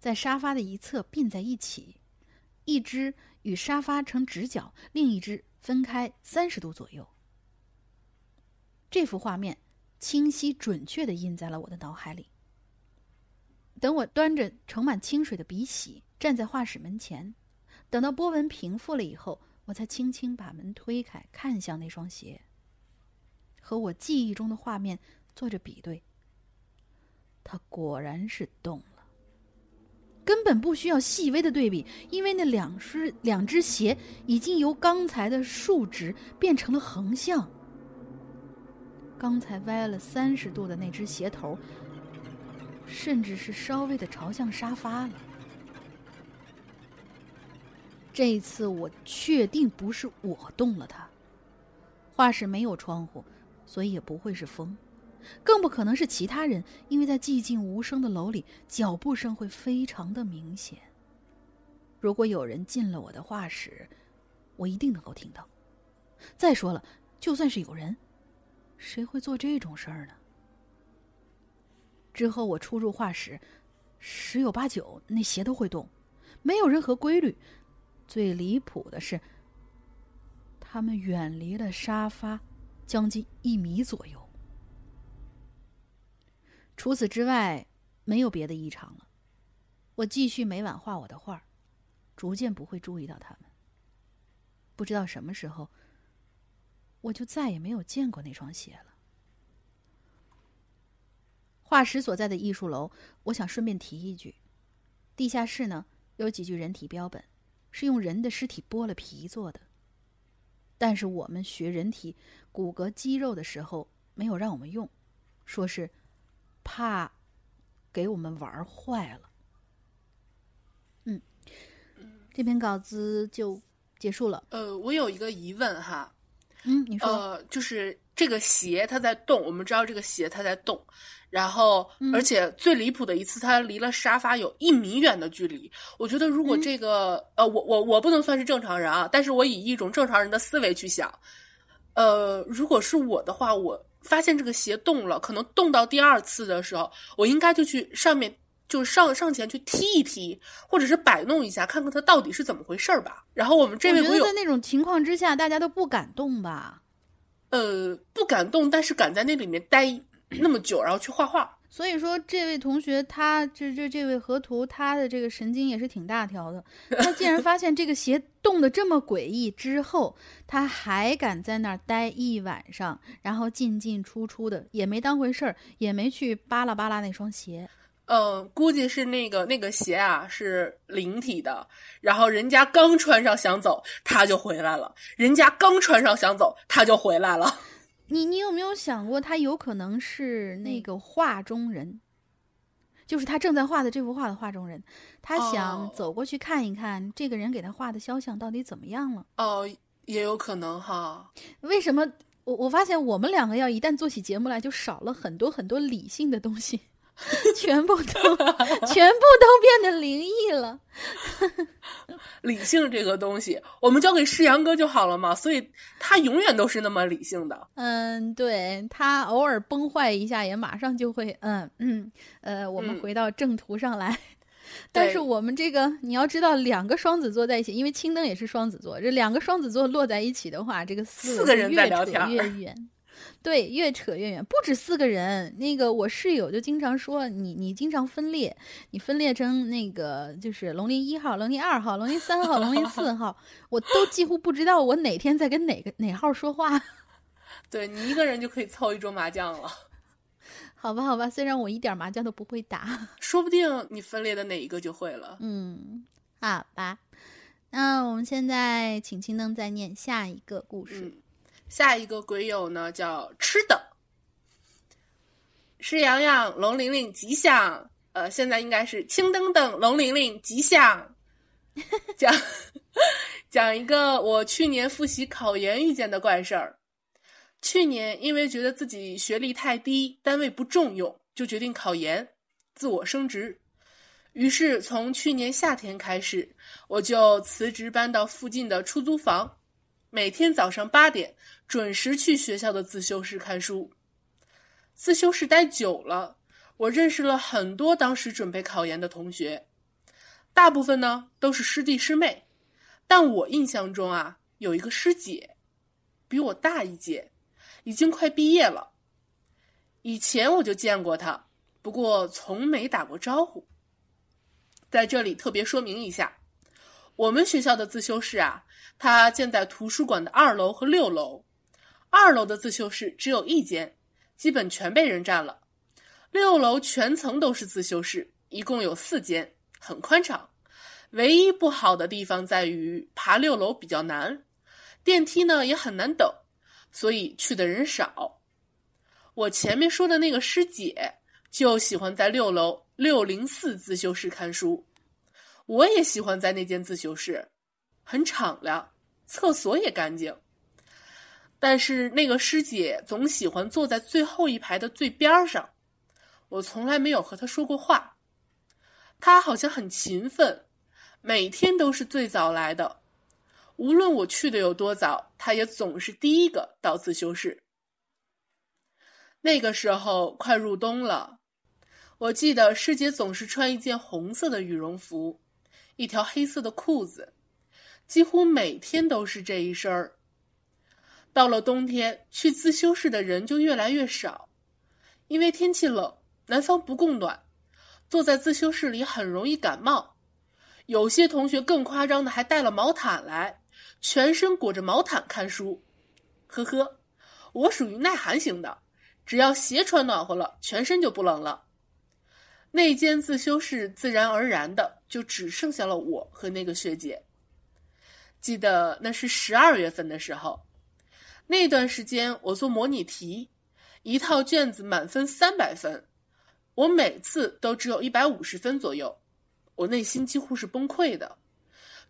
在沙发的一侧并在一起，一只与沙发成直角，另一只分开三十度左右。这幅画面清晰准确的印在了我的脑海里。等我端着盛满清水的笔洗，站在画室门前，等到波纹平复了以后，我才轻轻把门推开，看向那双鞋。和我记忆中的画面做着比对，它果然是动了。根本不需要细微的对比，因为那两只两只鞋已经由刚才的竖直变成了横向。刚才歪了三十度的那只鞋头，甚至是稍微的朝向沙发了。这一次我确定不是我动了它。画室没有窗户。所以也不会是风，更不可能是其他人，因为在寂静无声的楼里，脚步声会非常的明显。如果有人进了我的画室，我一定能够听到。再说了，就算是有人，谁会做这种事儿呢？之后我出入画室，十有八九那鞋都会动，没有任何规律。最离谱的是，他们远离了沙发。将近一米左右。除此之外，没有别的异常了。我继续每晚画我的画，逐渐不会注意到他们。不知道什么时候，我就再也没有见过那双鞋了。画室所在的艺术楼，我想顺便提一句：地下室呢有几具人体标本，是用人的尸体剥了皮做的。但是我们学人体骨骼肌肉的时候，没有让我们用，说是怕给我们玩坏了。嗯，这篇稿子就结束了。呃，我有一个疑问哈。嗯，你说。呃，就是这个鞋它在动，我们知道这个鞋它在动。然后，而且最离谱的一次，它离了沙发有一米远的距离。我觉得，如果这个，呃，我我我不能算是正常人啊，但是我以一种正常人的思维去想，呃，如果是我的话，我发现这个鞋动了，可能动到第二次的时候，我应该就去上面，就上上前去踢一踢，或者是摆弄一下，看看它到底是怎么回事儿吧。然后我们这位朋友在那种情况之下，大家都不敢动吧？呃，不敢动，但是敢在那里面待。那么久，然后去画画。所以说，这位同学，他这这这位河图，他的这个神经也是挺大条的。他竟然发现这个鞋冻得这么诡异之后，他还敢在那儿待一晚上，然后进进出出的，也没当回事儿，也没去扒拉扒拉那双鞋。嗯，估计是那个那个鞋啊是灵体的，然后人家刚穿上想走，他就回来了；人家刚穿上想走，他就回来了。你你有没有想过，他有可能是那个画中人，就是他正在画的这幅画的画中人，他想走过去看一看这个人给他画的肖像到底怎么样了？哦，也有可能哈。为什么我我发现我们两个要一旦做起节目来，就少了很多很多理性的东西。全部都，全部都变得灵异了。理性这个东西，我们交给世阳哥就好了嘛，所以他永远都是那么理性的。嗯，对他偶尔崩坏一下，也马上就会，嗯嗯，呃，我们回到正途上来。但是我们这个，你要知道，两个双子座在一起，因为青灯也是双子座，这两个双子座落在一起的话，这个四个人在聊天越远。对，越扯越远，不止四个人。那个我室友就经常说你，你经常分裂，你分裂成那个就是龙鳞一号、龙鳞二号、龙鳞三号、龙鳞四号，我都几乎不知道我哪天在跟哪个哪号说话。对你一个人就可以凑一桌麻将了，好吧，好吧，虽然我一点麻将都不会打，说不定你分裂的哪一个就会了。嗯，好吧，那我们现在请青灯再念下一个故事。下一个鬼友呢叫吃的，是洋洋、龙玲玲吉祥，呃，现在应该是青灯灯、龙玲玲吉祥。讲讲一个我去年复习考研遇见的怪事儿。去年因为觉得自己学历太低，单位不重用，就决定考研，自我升职。于是从去年夏天开始，我就辞职搬到附近的出租房。每天早上八点准时去学校的自修室看书。自修室待久了，我认识了很多当时准备考研的同学，大部分呢都是师弟师妹，但我印象中啊，有一个师姐，比我大一届，已经快毕业了。以前我就见过她，不过从没打过招呼。在这里特别说明一下，我们学校的自修室啊，它建在图书馆的二楼和六楼，二楼的自修室只有一间。基本全被人占了，六楼全层都是自修室，一共有四间，很宽敞。唯一不好的地方在于爬六楼比较难，电梯呢也很难等，所以去的人少。我前面说的那个师姐就喜欢在六楼六零四自修室看书，我也喜欢在那间自修室，很敞亮，厕所也干净。但是那个师姐总喜欢坐在最后一排的最边上，我从来没有和她说过话。她好像很勤奋，每天都是最早来的，无论我去的有多早，她也总是第一个到自修室。那个时候快入冬了，我记得师姐总是穿一件红色的羽绒服，一条黑色的裤子，几乎每天都是这一身儿。到了冬天，去自修室的人就越来越少，因为天气冷，南方不供暖，坐在自修室里很容易感冒。有些同学更夸张的，还带了毛毯来，全身裹着毛毯看书。呵呵，我属于耐寒型的，只要鞋穿暖和了，全身就不冷了。那间自修室自然而然的就只剩下了我和那个学姐。记得那是十二月份的时候。那段时间我做模拟题，一套卷子满分三百分，我每次都只有一百五十分左右，我内心几乎是崩溃的，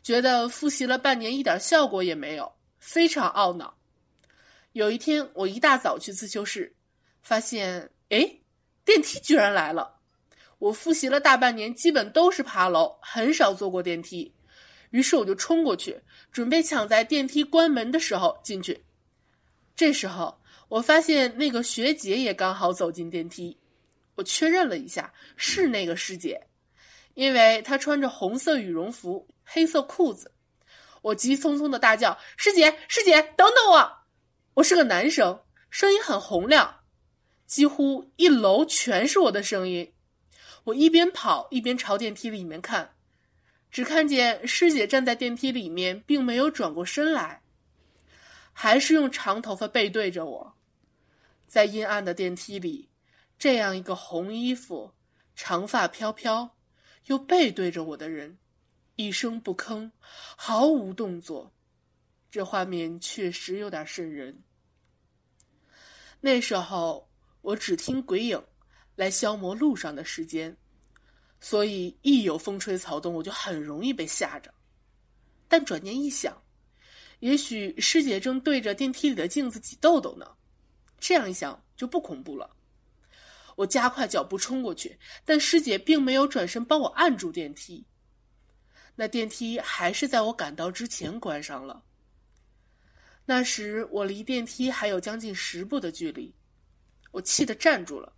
觉得复习了半年一点效果也没有，非常懊恼。有一天我一大早去自修室，发现哎，电梯居然来了。我复习了大半年，基本都是爬楼，很少坐过电梯，于是我就冲过去，准备抢在电梯关门的时候进去。这时候，我发现那个学姐也刚好走进电梯，我确认了一下，是那个师姐，因为她穿着红色羽绒服、黑色裤子。我急匆匆的大叫：“师姐，师姐，等等我！”我是个男生，声音很洪亮，几乎一楼全是我的声音。我一边跑一边朝电梯里面看，只看见师姐站在电梯里面，并没有转过身来。还是用长头发背对着我，在阴暗的电梯里，这样一个红衣服、长发飘飘，又背对着我的人，一声不吭，毫无动作，这画面确实有点瘆人。那时候我只听鬼影来消磨路上的时间，所以一有风吹草动，我就很容易被吓着。但转念一想。也许师姐正对着电梯里的镜子挤痘痘呢，这样一想就不恐怖了。我加快脚步冲过去，但师姐并没有转身帮我按住电梯。那电梯还是在我赶到之前关上了。那时我离电梯还有将近十步的距离，我气得站住了，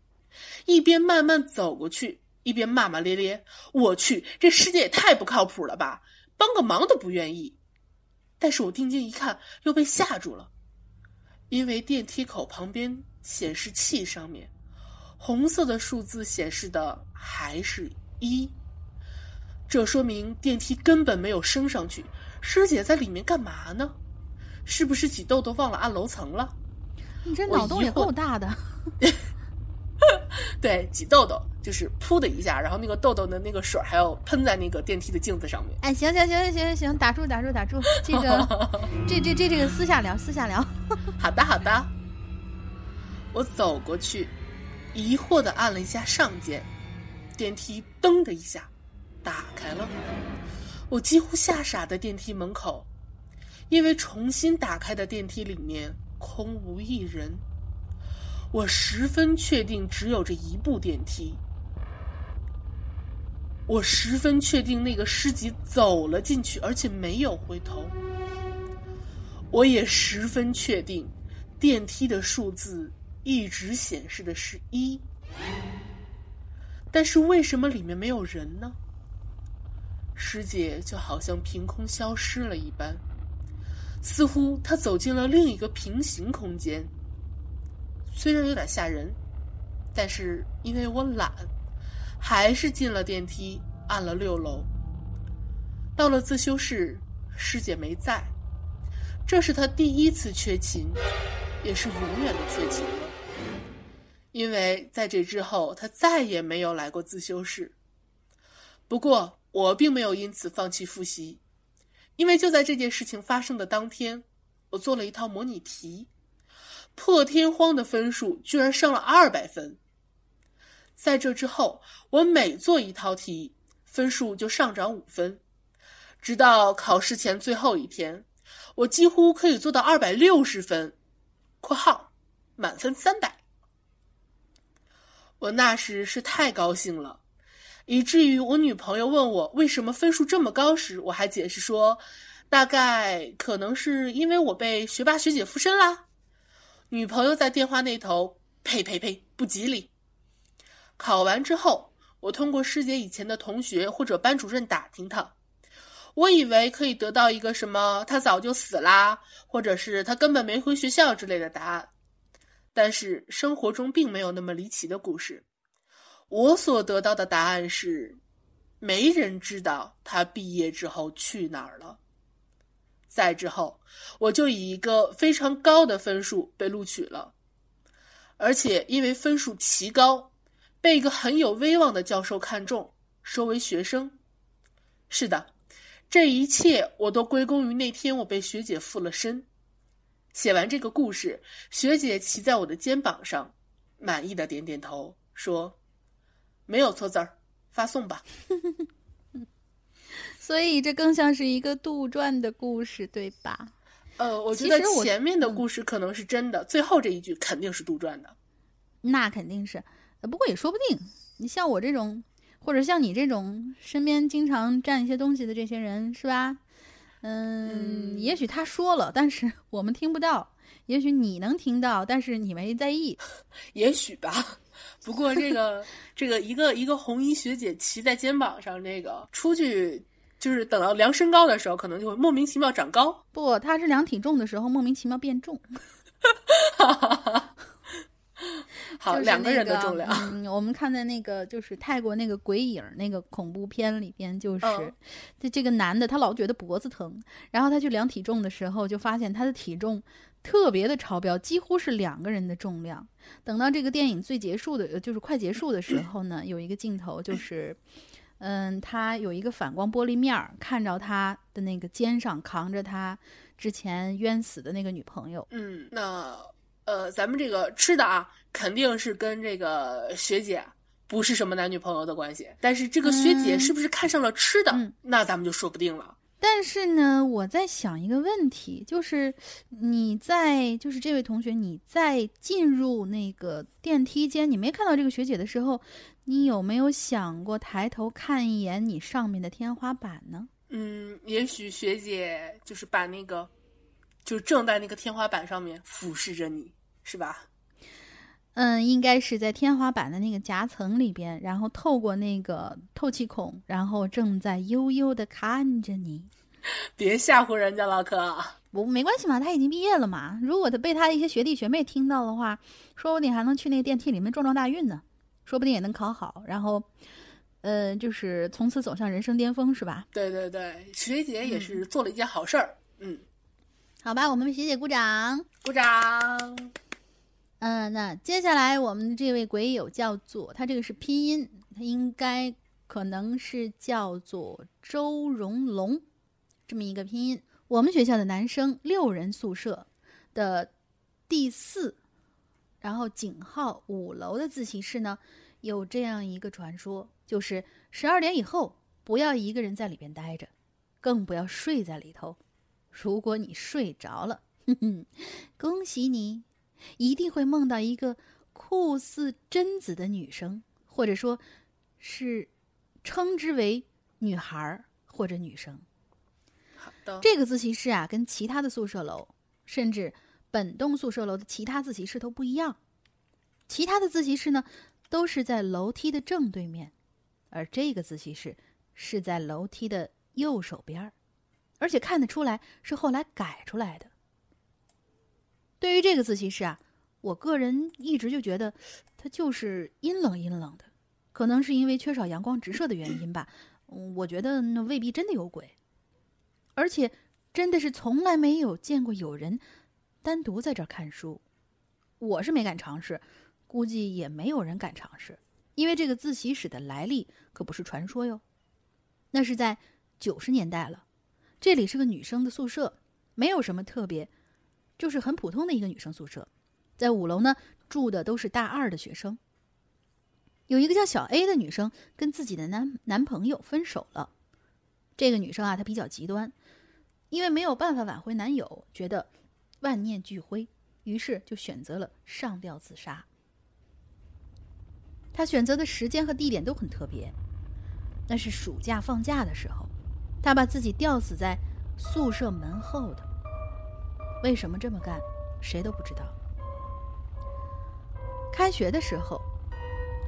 一边慢慢走过去，一边骂骂咧咧：“我去，这师姐也太不靠谱了吧，帮个忙都不愿意。”但是我定睛一看，又被吓住了，因为电梯口旁边显示器上面，红色的数字显示的还是一，这说明电梯根本没有升上去。师姐在里面干嘛呢？是不是挤痘痘忘了按楼层了？你这脑洞也够大的。对，挤痘痘就是噗的一下，然后那个痘痘的那个水还要喷在那个电梯的镜子上面。哎，行行行行行行，打住打住打住，这个这这这这个私下聊私下聊。好的好的。我走过去，疑惑的按了一下上键，电梯噔的一下打开了。我几乎吓傻在电梯门口，因为重新打开的电梯里面空无一人。我十分确定只有这一部电梯。我十分确定那个师姐走了进去，而且没有回头。我也十分确定，电梯的数字一直显示的是一。但是为什么里面没有人呢？师姐就好像凭空消失了一般，似乎她走进了另一个平行空间。虽然有点吓人，但是因为我懒，还是进了电梯，按了六楼。到了自修室，师姐没在，这是她第一次缺勤，也是永远的缺勤了。因为在这之后，她再也没有来过自修室。不过，我并没有因此放弃复习，因为就在这件事情发生的当天，我做了一套模拟题，破天荒的分数居然上了二百分。在这之后，我每做一套题，分数就上涨五分，直到考试前最后一天，我几乎可以做到二百六十分（括号满分三百）。我那时是太高兴了。以至于我女朋友问我为什么分数这么高时，我还解释说，大概可能是因为我被学霸学姐附身啦。女朋友在电话那头，呸呸呸，不吉利。考完之后，我通过师姐以前的同学或者班主任打听她，我以为可以得到一个什么她早就死啦，或者是她根本没回学校之类的答案。但是生活中并没有那么离奇的故事。我所得到的答案是，没人知道他毕业之后去哪儿了。再之后，我就以一个非常高的分数被录取了，而且因为分数奇高，被一个很有威望的教授看中，收为学生。是的，这一切我都归功于那天我被学姐附了身。写完这个故事，学姐骑在我的肩膀上，满意的点点头，说。没有错字儿，发送吧。所以这更像是一个杜撰的故事，对吧？呃，我觉得前面的故事可能是真的，最后这一句肯定是杜撰的。那肯定是，不过也说不定。你像我这种，或者像你这种身边经常占一些东西的这些人，是吧？嗯，也许他说了，但是 我们听不到；也许你能听到，但是你没在意。也许吧。不过这个这个一个一个红衣学姐骑在肩膀上，这个出去就是等到量身高的时候，可能就会莫名其妙长高。不，他是量体重的时候莫名其妙变重。好，两个人的重量。嗯，我们看在那个就是泰国那个鬼影那个恐怖片里边，就是这这个男的他老觉得脖子疼，然后他去量体重的时候，就发现他的体重。特别的超标，几乎是两个人的重量。等到这个电影最结束的，就是快结束的时候呢，有一个镜头就是，嗯，他有一个反光玻璃面儿，看着他的那个肩上扛着他之前冤死的那个女朋友。嗯，那呃，咱们这个吃的啊，肯定是跟这个学姐不是什么男女朋友的关系。但是这个学姐是不是看上了吃的？那咱们就说不定了。但是呢，我在想一个问题，就是你在，就是这位同学，你在进入那个电梯间，你没看到这个学姐的时候，你有没有想过抬头看一眼你上面的天花板呢？嗯，也许学姐就是把那个，就正在那个天花板上面俯视着你，是吧？嗯，应该是在天花板的那个夹层里边，然后透过那个透气孔，然后正在悠悠的看着你。别吓唬人家了，可不没关系嘛，他已经毕业了嘛。如果他被他的一些学弟学妹听到的话，说不定还能去那个电梯里面撞撞大运呢，说不定也能考好，然后，呃，就是从此走向人生巅峰，是吧？对对对，学姐也是做了一件好事儿。嗯，好吧，我们为学姐鼓掌，鼓掌。嗯，那接下来我们的这位鬼友叫做他这个是拼音，他应该可能是叫做周荣龙，这么一个拼音。我们学校的男生六人宿舍的第四，然后井号五楼的自习室呢，有这样一个传说，就是十二点以后不要一个人在里边待着，更不要睡在里头。如果你睡着了，哼哼，恭喜你。一定会梦到一个酷似贞子的女生，或者说，是称之为女孩或者女生。好的，这个自习室啊，跟其他的宿舍楼甚至本栋宿舍楼的其他自习室都不一样。其他的自习室呢，都是在楼梯的正对面，而这个自习室是在楼梯的右手边儿，而且看得出来是后来改出来的。对于这个自习室啊，我个人一直就觉得它就是阴冷阴冷的，可能是因为缺少阳光直射的原因吧。我觉得那未必真的有鬼，而且真的是从来没有见过有人单独在这儿看书。我是没敢尝试，估计也没有人敢尝试，因为这个自习室的来历可不是传说哟。那是在九十年代了，这里是个女生的宿舍，没有什么特别，就是很普通的一个女生宿舍。在五楼呢，住的都是大二的学生。有一个叫小 A 的女生跟自己的男男朋友分手了。这个女生啊，她比较极端，因为没有办法挽回男友，觉得万念俱灰，于是就选择了上吊自杀。他选择的时间和地点都很特别，那是暑假放假的时候，他把自己吊死在宿舍门后的。为什么这么干，谁都不知道。开学的时候。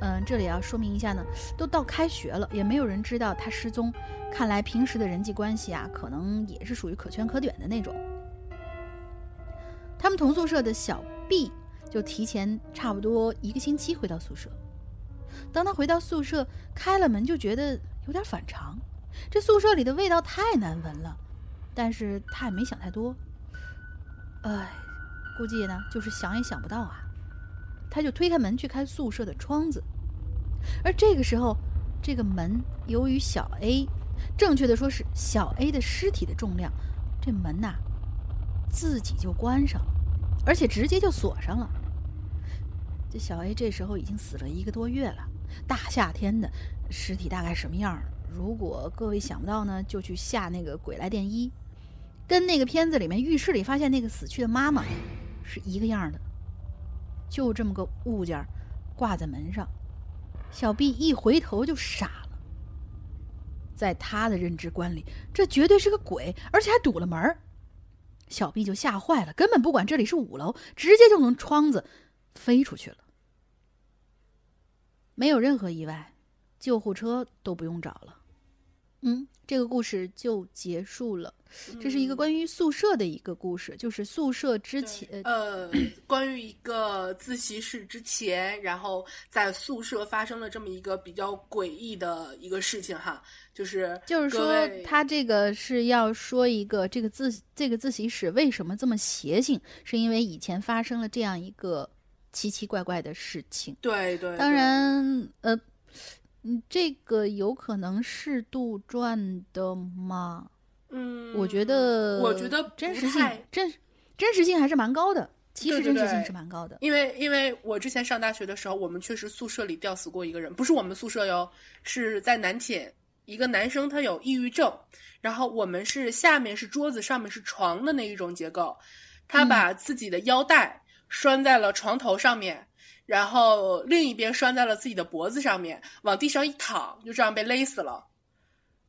嗯，这里要说明一下呢，都到开学了，也没有人知道他失踪。看来平时的人际关系啊，可能也是属于可圈可点的那种。他们同宿舍的小 B 就提前差不多一个星期回到宿舍。当他回到宿舍，开了门就觉得有点反常，这宿舍里的味道太难闻了。但是他也没想太多，哎，估计呢就是想也想不到啊。他就推开门去开宿舍的窗子，而这个时候，这个门由于小 A，正确的说是小 A 的尸体的重量，这门呐自己就关上了，而且直接就锁上了。这小 A 这时候已经死了一个多月了，大夏天的，尸体大概什么样？如果各位想不到呢，就去下那个《鬼来电一》，跟那个片子里面浴室里发现那个死去的妈妈是一个样的。就这么个物件挂在门上，小 B 一回头就傻了。在他的认知观里，这绝对是个鬼，而且还堵了门儿小毕就吓坏了，根本不管这里是五楼，直接就从窗子飞出去了。没有任何意外，救护车都不用找了。嗯，这个故事就结束了。这是一个关于宿舍的一个故事，就是宿舍之前，呃，关于一个自习室之前，然后在宿舍发生了这么一个比较诡异的一个事情哈，就是就是说，他这个是要说一个这个自这个自习室为什么这么邪性，是因为以前发生了这样一个奇奇怪怪的事情。对对，当然，呃。嗯，这个有可能是杜撰的吗？嗯，我觉得，我觉得真实性真真实性还是蛮高的。其实真实性是蛮高的，因为因为我之前上大学的时候，我们确实宿舍里吊死过一个人，不是我们宿舍哟，是在南寝一个男生，他有抑郁症，然后我们是下面是桌子，上面是床的那一种结构，他把自己的腰带拴在了床头上面。然后另一边拴在了自己的脖子上面，往地上一躺，就这样被勒死了。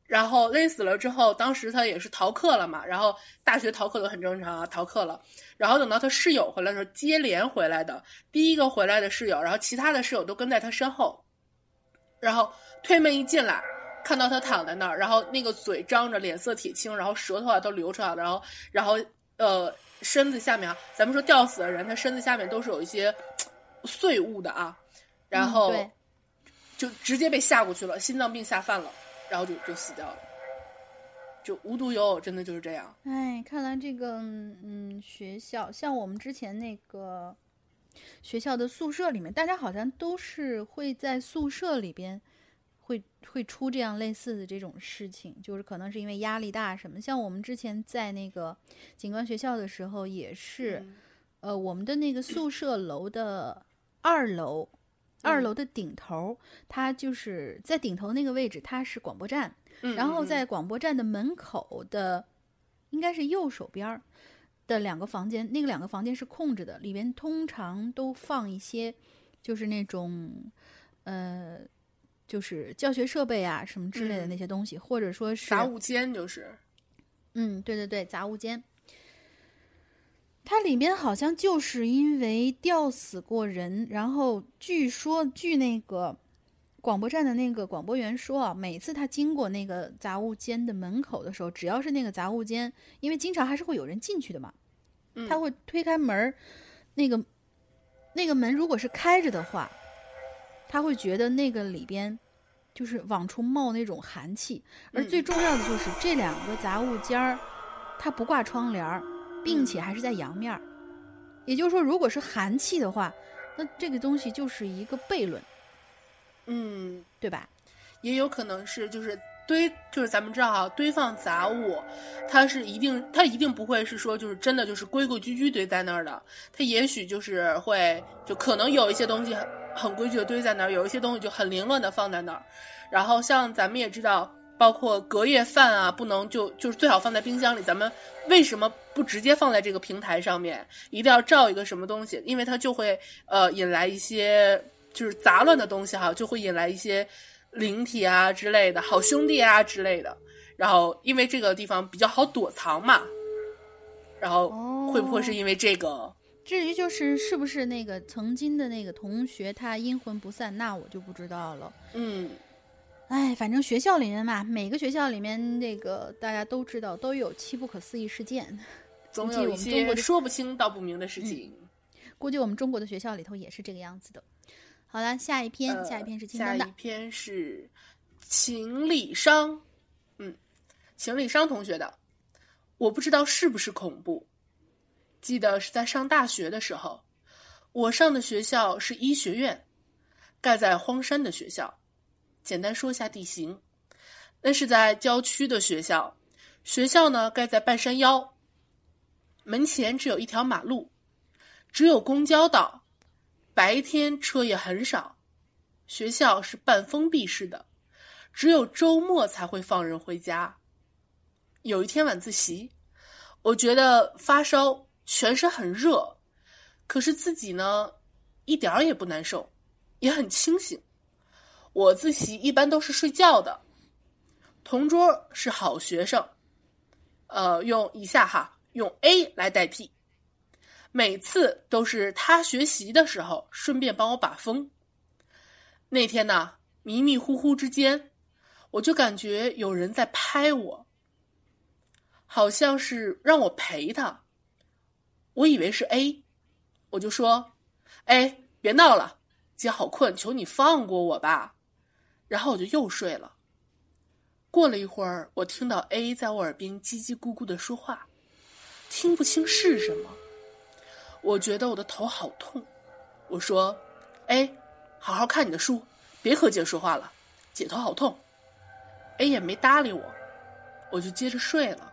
然后勒死了之后，当时他也是逃课了嘛。然后大学逃课都很正常啊，逃课了。然后等到他室友回来的时候，接连回来的第一个回来的室友，然后其他的室友都跟在他身后。然后推门一进来，看到他躺在那儿，然后那个嘴张着，脸色铁青，然后舌头啊都流出来了。然后，然后呃，身子下面啊，咱们说吊死的人，他身子下面都是有一些。碎物的啊，然后就直接被吓过去了，心脏病吓犯了，然后就就死掉了，就无独有偶，真的就是这样。哎，看来这个嗯，学校像我们之前那个学校的宿舍里面，大家好像都是会在宿舍里边会会出这样类似的这种事情，就是可能是因为压力大什么。像我们之前在那个警官学校的时候，也是，呃，我们的那个宿舍楼的。二楼，二楼的顶头，它就是在顶头那个位置，它是广播站。然后在广播站的门口的，应该是右手边儿的两个房间，那个两个房间是空着的，里边通常都放一些，就是那种，呃，就是教学设备啊什么之类的那些东西，或者说是杂物间，就是，嗯，对对对，杂物间。它里边好像就是因为吊死过人，然后据说据那个广播站的那个广播员说啊，每次他经过那个杂物间的门口的时候，只要是那个杂物间，因为经常还是会有人进去的嘛，嗯。他会推开门儿，那个那个门如果是开着的话，他会觉得那个里边就是往出冒那种寒气，而嗯。最重要的就是这两个杂物间儿，它不挂窗帘儿，并且还是在阳面儿。也就是说，如果是寒气的话，那这个东西就是一个悖论，嗯，对吧？也有可能是就是堆，就是咱们知道哈，堆放杂物，它是一定，它一定不会是说就是真的就是规规矩矩堆在那儿的，它也许就是会就可能有一些东西很很规矩的堆在那儿，有一些东西就很凌乱的放在那儿。然后像咱们也知道，包括隔夜饭啊，不能就就是最好放在冰箱里。咱们为什么不直接放在这个平台上面？一定要照一个什么东西？因为它就会呃引来一些就是杂乱的东西哈，就会引来一些灵体啊之类的，好兄弟啊之类的。然后因为这个地方比较好躲藏嘛，然后会不会是因为这个？至于就是是不是那个曾经的那个同学他阴魂不散，那我就不知道了。嗯哎，反正学校里面嘛，每个学校里面那个大家都知道都有七不可思议事件，总有一些说不清道不明的事情。估计我们中国的学校里头也是这个样子的。好了，下一篇，呃下一篇是清下单的一。篇是秦理商，嗯，秦理商同学的，我不知道是不是恐怖。记得是在上大学的时候，我上的学校是医学院，盖在荒山的学校。简单说一下地形，那是在郊区的学校，学校呢盖在半山腰，门前只有一条马路，只有公交道，白天车也很少。学校是半封闭式的，只有周末才会放人回家。有一天晚自习，我觉得发烧，全身很热，可是自己呢，一点儿也不难受，也很清醒。我自习一般都是睡觉的，同桌是好学生，呃，用以下哈，用 A 来代替。每次都是他学习的时候，顺便帮我把风。那天呢，迷迷糊糊之间，我就感觉有人在拍我，好像是让我陪他。我以为是 A，我就说：“A，别闹了，姐好困，求你放过我吧。”然后我就又睡了。过了一会儿，我听到 A 在我耳边叽叽咕咕的说话，听不清是什么。我觉得我的头好痛，我说：“哎，好好看你的书，别和姐说话了，姐头好痛。”A 也没搭理我，我就接着睡了。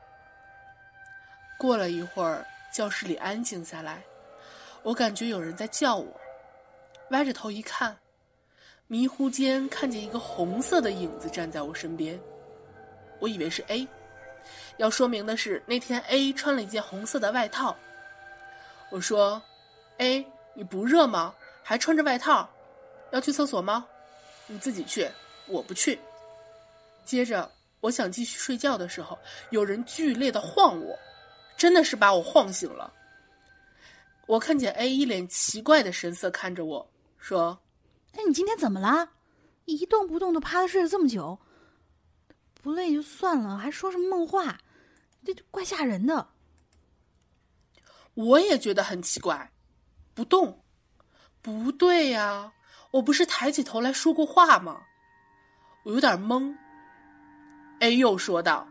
过了一会儿，教室里安静下来，我感觉有人在叫我，歪着头一看，迷糊间看见一个红色的影子站在我身边，我以为是 A。要说明的是，那天 A 穿了一件红色的外套。我说：“A，你不热吗？还穿着外套，要去厕所吗？你自己去，我不去。”接着，我想继续睡觉的时候，有人剧烈的晃我，真的是把我晃醒了。我看见 A 一脸奇怪的神色看着我说哎，你今天怎么啦？一动不动的趴着睡了这么久，不累就算了，还说什么梦话，这怪吓人的。：“我也觉得很奇怪，不动，不对呀，我不是抬起头来说过话吗？”我有点懵。A 又说道。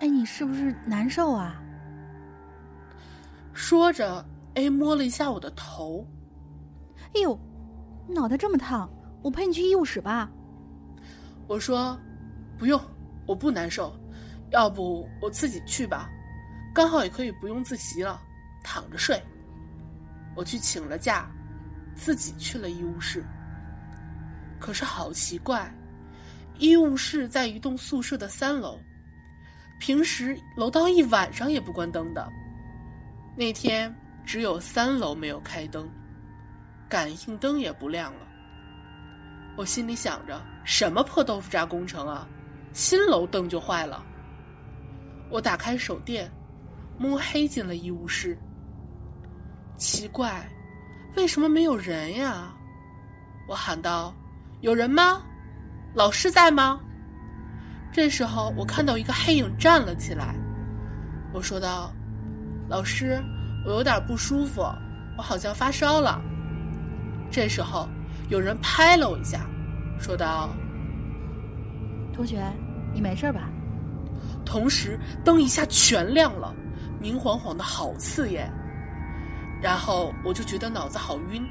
哎，你是不是难受啊？说着，A 摸了一下我的头。哎呦，脑袋这么烫，我陪你去医务室吧。我说：“不用，我不难受，要不我自己去吧，刚好也可以不用自习了，躺着睡。”我去请了假，自己去了医务室。可是好奇怪，医务室在一栋宿舍的三楼，平时楼道一晚上也不关灯的。那天只有三楼没有开灯，感应灯也不亮了。我心里想着，什么破豆腐渣工程啊，新楼灯就坏了。我打开手电，摸黑进了医务室，奇怪，为什么没有人呀？我喊道：“有人吗？老师在吗？”这时候，我看到一个黑影站了起来。我说道：“老师，我有点不舒服，我好像发烧了。”这时候，有人拍了我一下，说道：“同学，你没事吧？”同时，灯一下全亮了，明晃晃的好刺眼。然后我就觉得脑子好晕，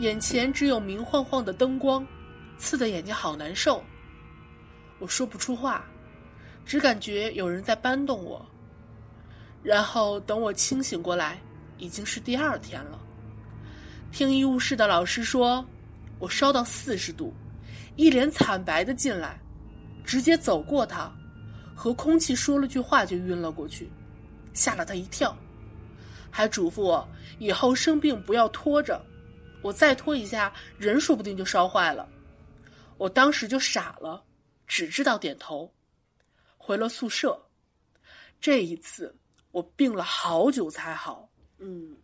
眼前只有明晃晃的灯光，刺的眼睛好难受。我说不出话，只感觉有人在搬动我。然后等我清醒过来，已经是第二天了。听医务室的老师说，我烧到四十度，一脸惨白的进来，直接走过他。和空气说了句话就晕了过去，吓了他一跳，还嘱咐我以后生病不要拖着，我再拖一下人说不定就烧坏了。我当时就傻了，只知道点头，回了宿舍。这一次我病了好久才好。嗯，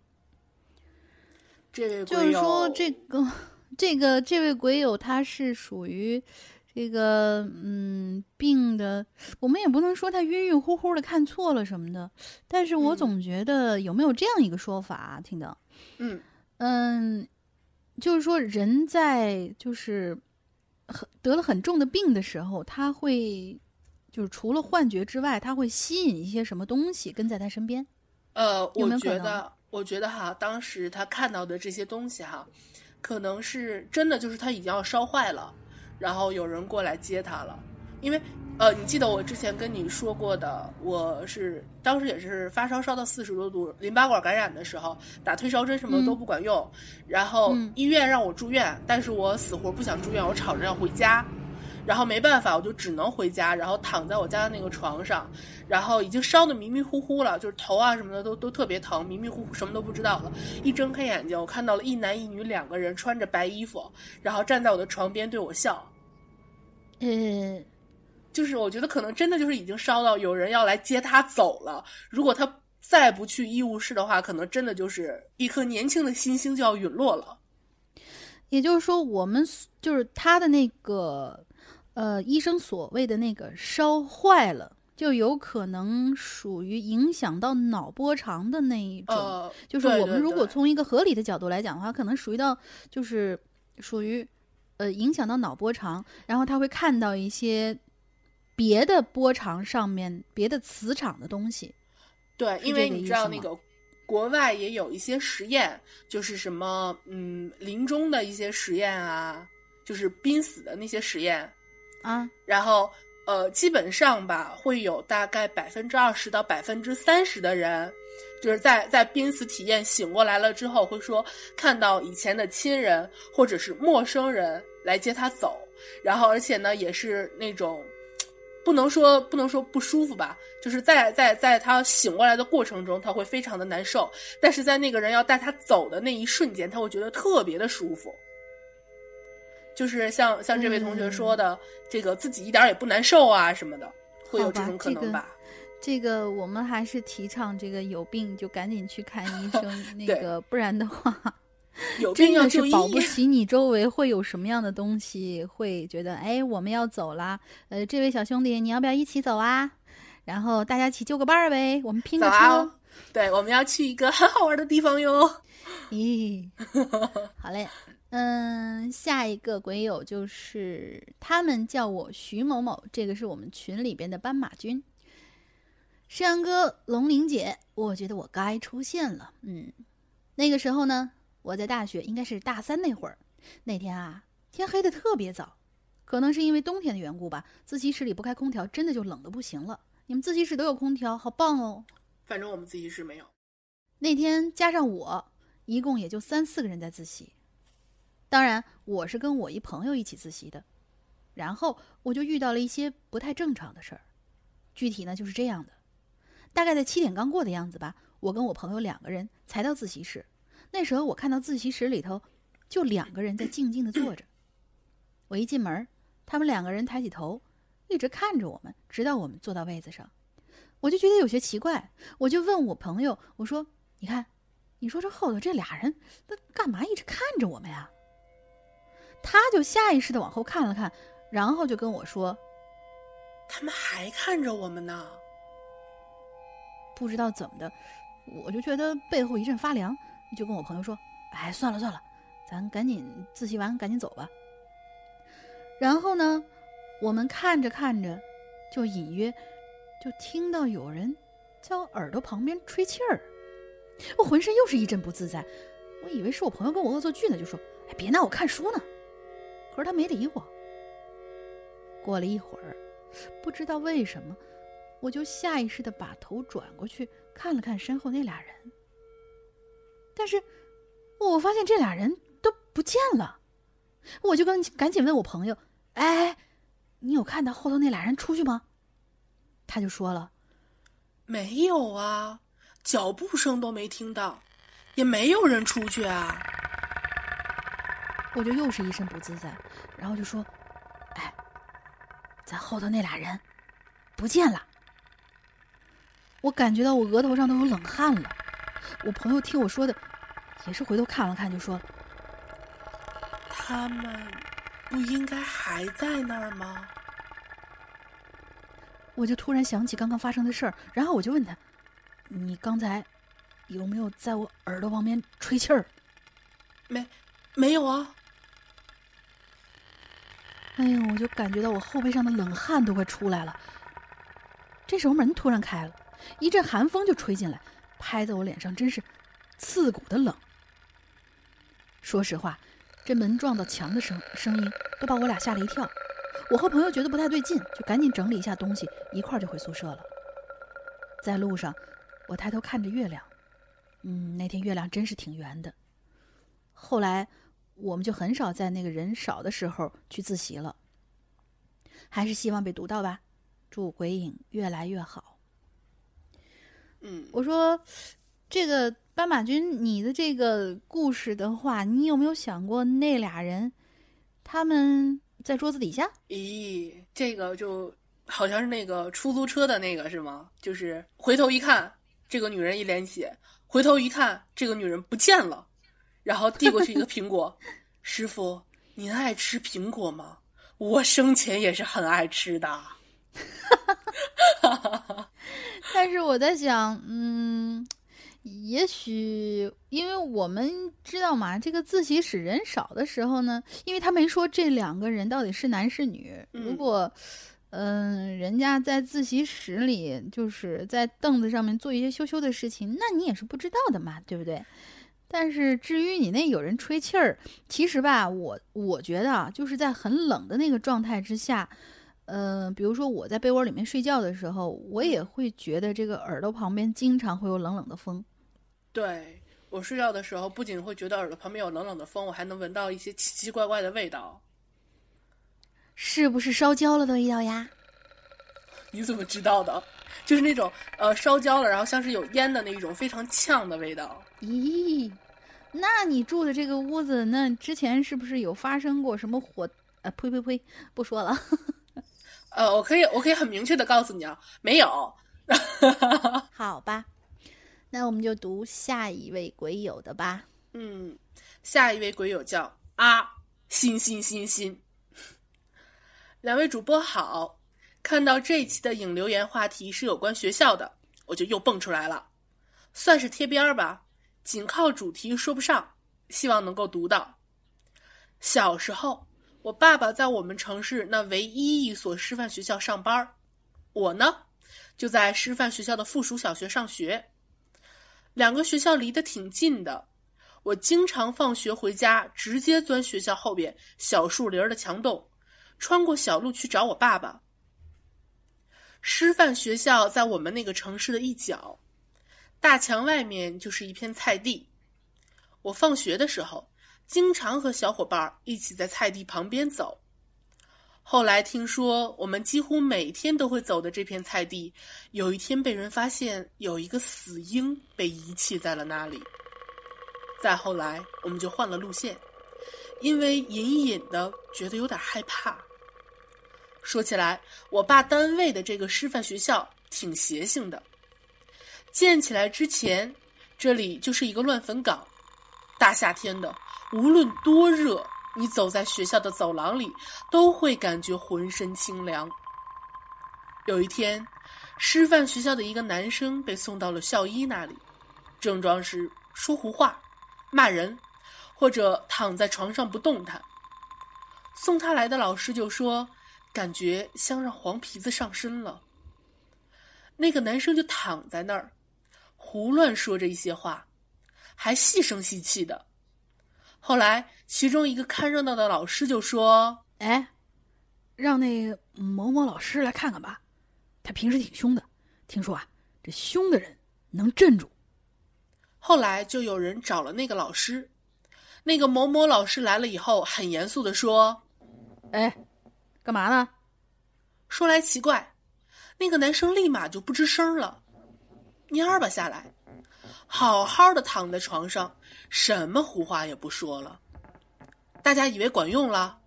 这位就是说这个这个这位鬼友他是属于。这个嗯，病的我们也不能说他晕晕乎乎的看错了什么的，但是我总觉得有没有这样一个说法，听到？嗯嗯，就是说人在就是很得了很重的病的时候，他会就是除了幻觉之外，他会吸引一些什么东西跟在他身边？呃，我觉得，我觉得哈，当时他看到的这些东西哈，可能是真的，就是他已经要烧坏了。然后有人过来接他了，因为，呃，你记得我之前跟你说过的，我是当时也是发烧烧到四十多度，淋巴管感染的时候，打退烧针什么都不管用，然后医院让我住院，但是我死活不想住院，我吵着要回家。然后没办法，我就只能回家，然后躺在我家的那个床上，然后已经烧得迷迷糊糊了，就是头啊什么的都都特别疼，迷迷糊糊什么都不知道了。一睁开眼睛，我看到了一男一女两个人穿着白衣服，然后站在我的床边对我笑。嗯，就是我觉得可能真的就是已经烧到有人要来接他走了。如果他再不去医务室的话，可能真的就是一颗年轻的新星就要陨落了。也就是说，我们就是他的那个。呃，医生所谓的那个烧坏了，就有可能属于影响到脑波长的那一种。就是我们如果从一个合理的角度来讲的话，可能属于到就是属于呃影响到脑波长，然后他会看到一些别的波长上面别的磁场的东西。对，因为你知道那个国外也有一些实验，就是什么嗯临终的一些实验啊，就是濒死的那些实验。啊，然后呃，基本上吧，会有大概百分之二十到百分之三十的人，就是在在濒死体验醒过来了之后，会说看到以前的亲人或者是陌生人来接他走，然后而且呢，也是那种不能说不能说不舒服吧，就是在在在他醒过来的过程中，他会非常的难受，但是在那个人要带他走的那一瞬间，他会觉得特别的舒服。就是像像这位同学说的，这个自己一点也不难受啊什么的，会有这种可能吧？这个我们还是提倡这个有病就赶紧去看医生，那个不然的话，有病要就医。保不齐你周围会有什么样的东西，会觉得哎我们要走啦，呃这位小兄弟你要不要一起走啊？然后大家一起就个伴儿呗，我们拼个车。对，我们要去一个很好玩的地方哟。咦，好嘞。嗯，下一个鬼友就是他们叫我徐某某，这个是我们群里边的斑马君。山羊哥、龙玲姐，我觉得我该出现了。嗯，那个时候呢，我在大学，应该是大三那会儿。那天啊，天黑的特别早，可能是因为冬天的缘故吧。自习室里不开空调，真的就冷的不行了。你们自习室都有空调，好棒哦。反正我们自习室没有。那天加上我，一共也就三四个人在自习。当然，我是跟我一朋友一起自习的，然后我就遇到了一些不太正常的事儿。具体呢就是这样的：大概在七点刚过的样子吧，我跟我朋友两个人才到自习室。那时候我看到自习室里头就两个人在静静的坐着。我一进门，他们两个人抬起头，一直看着我们，直到我们坐到位子上。我就觉得有些奇怪，我就问我朋友：“我说，你看，你说这后头这俩人，他干嘛一直看着我们呀？他就下意识的往后看了看，然后就跟我说：“他们还看着我们呢。”不知道怎么的，我就觉得背后一阵发凉，就跟我朋友说：“哎，算了算了，咱赶紧自习完赶紧走吧。”然后呢，我们看着看着，就隐约就听到有人在我耳朵旁边吹气儿，我浑身又是一阵不自在。我以为是我朋友跟我恶作剧呢，就说：“哎，别闹，我看书呢。”可是他没理我。过了一会儿，不知道为什么，我就下意识的把头转过去看了看身后那俩人，但是我发现这俩人都不见了，我就跟赶紧问我朋友。哎，你有看到后头那俩人出去吗？他就说了，没有啊，脚步声都没听到，也没有人出去啊。我就又是一身不自在，然后就说：“哎，咱后头那俩人不见了。”我感觉到我额头上都有冷汗了。我朋友听我说的，也是回头看了看，就说：“他们。”不应该还在那儿吗？我就突然想起刚刚发生的事儿，然后我就问他：“你刚才有没有在我耳朵旁边吹气儿？”“没，没有啊。”哎呦，我就感觉到我后背上的冷汗都快出来了。这时候门突然开了，一阵寒风就吹进来，拍在我脸上，真是刺骨的冷。说实话。这门撞到墙的声声音都把我俩吓了一跳，我和朋友觉得不太对劲，就赶紧整理一下东西，一块儿就回宿舍了。在路上，我抬头看着月亮，嗯，那天月亮真是挺圆的。后来，我们就很少在那个人少的时候去自习了。还是希望被读到吧，祝鬼影越来越好。嗯，我说，这个。斑马君，你的这个故事的话，你有没有想过那俩人，他们在桌子底下？咦，这个就好像是那个出租车的那个是吗？就是回头一看，这个女人一脸血；回头一看，这个女人不见了，然后递过去一个苹果。师傅，您爱吃苹果吗？我生前也是很爱吃的。但是我在想，嗯。也许，因为我们知道嘛，这个自习室人少的时候呢，因为他没说这两个人到底是男是女。如果，嗯，人家在自习室里就是在凳子上面做一些羞羞的事情，那你也是不知道的嘛，对不对？但是至于你那有人吹气儿，其实吧，我我觉得啊，就是在很冷的那个状态之下，嗯，比如说我在被窝里面睡觉的时候，我也会觉得这个耳朵旁边经常会有冷冷的风。对我睡觉的时候，不仅会觉得耳朵旁边有冷冷的风，我还能闻到一些奇奇怪怪的味道。是不是烧焦了的味道呀？你怎么知道的？就是那种呃烧焦了，然后像是有烟的那种非常呛的味道。咦，那你住的这个屋子，那之前是不是有发生过什么火？呃，呸呸呸，不说了。呃，我可以，我可以很明确的告诉你啊，没有。好吧。那我们就读下一位鬼友的吧。嗯，下一位鬼友叫啊，心心心心。两位主播好，看到这一期的影留言话题是有关学校的，我就又蹦出来了，算是贴边儿吧，仅靠主题说不上，希望能够读到。小时候，我爸爸在我们城市那唯一一所师范学校上班我呢，就在师范学校的附属小学上学。两个学校离得挺近的，我经常放学回家，直接钻学校后边小树林的墙洞，穿过小路去找我爸爸。师范学校在我们那个城市的一角，大墙外面就是一片菜地。我放学的时候，经常和小伙伴一起在菜地旁边走。后来听说，我们几乎每天都会走的这片菜地，有一天被人发现有一个死婴被遗弃在了那里。再后来，我们就换了路线，因为隐隐的觉得有点害怕。说起来，我爸单位的这个师范学校挺邪性的，建起来之前，这里就是一个乱坟岗。大夏天的，无论多热，你走在学校的走廊里，都会感觉浑身清凉。有一天，师范学校的一个男生被送到了校医那里，症状是说胡话、骂人，或者躺在床上不动弹。送他来的老师就说：“感觉像让黄皮子上身了。”那个男生就躺在那儿，胡乱说着一些话，还细声细气的。后来，其中一个看热闹的老师就说：“哎，让那某某老师来看看吧，他平时挺凶的，听说啊，这凶的人能镇住。”后来就有人找了那个老师，那个某某老师来了以后，很严肃的说：“哎，干嘛呢？”说来奇怪。那个男生立马就不吱声了，蔫儿吧下来，好好的躺在床上，什么胡话也不说了。大家以为管用了，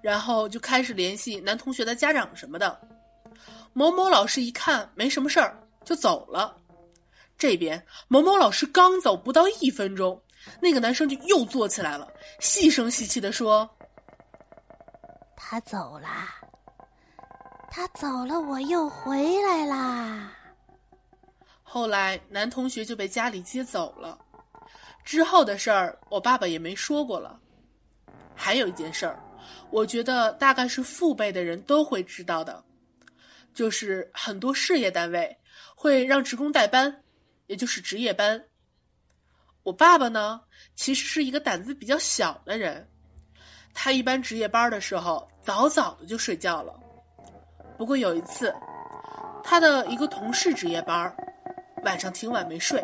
然后就开始联系男同学的家长什么的。某某老师一看没什么事儿，就走了。这边某某老师刚走不到一分钟，那个男生就又坐起来了，细声细气的说：“他走了。”他走了，我又回来啦。后来男同学就被家里接走了，之后的事儿我爸爸也没说过了。还有一件事儿，我觉得大概是父辈的人都会知道的，就是很多事业单位会让职工代班，也就是值夜班。我爸爸呢，其实是一个胆子比较小的人，他一般值夜班的时候早早的就睡觉了。不过有一次，他的一个同事值夜班，晚上挺晚没睡，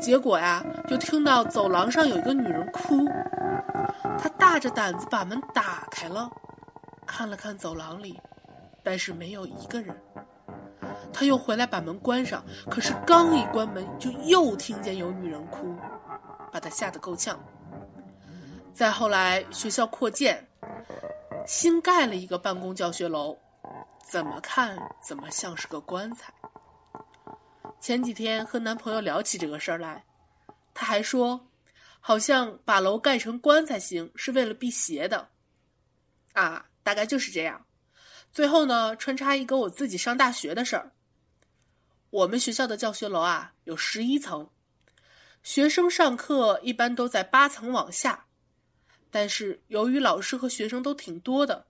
结果呀，就听到走廊上有一个女人哭。他大着胆子把门打开了，看了看走廊里，但是没有一个人。他又回来把门关上，可是刚一关门，就又听见有女人哭，把他吓得够呛。再后来，学校扩建，新盖了一个办公教学楼。怎么看怎么像是个棺材。前几天和男朋友聊起这个事儿来，他还说，好像把楼盖成棺材形是为了辟邪的。啊，大概就是这样。最后呢，穿插一个我自己上大学的事儿。我们学校的教学楼啊有十一层，学生上课一般都在八层往下，但是由于老师和学生都挺多的。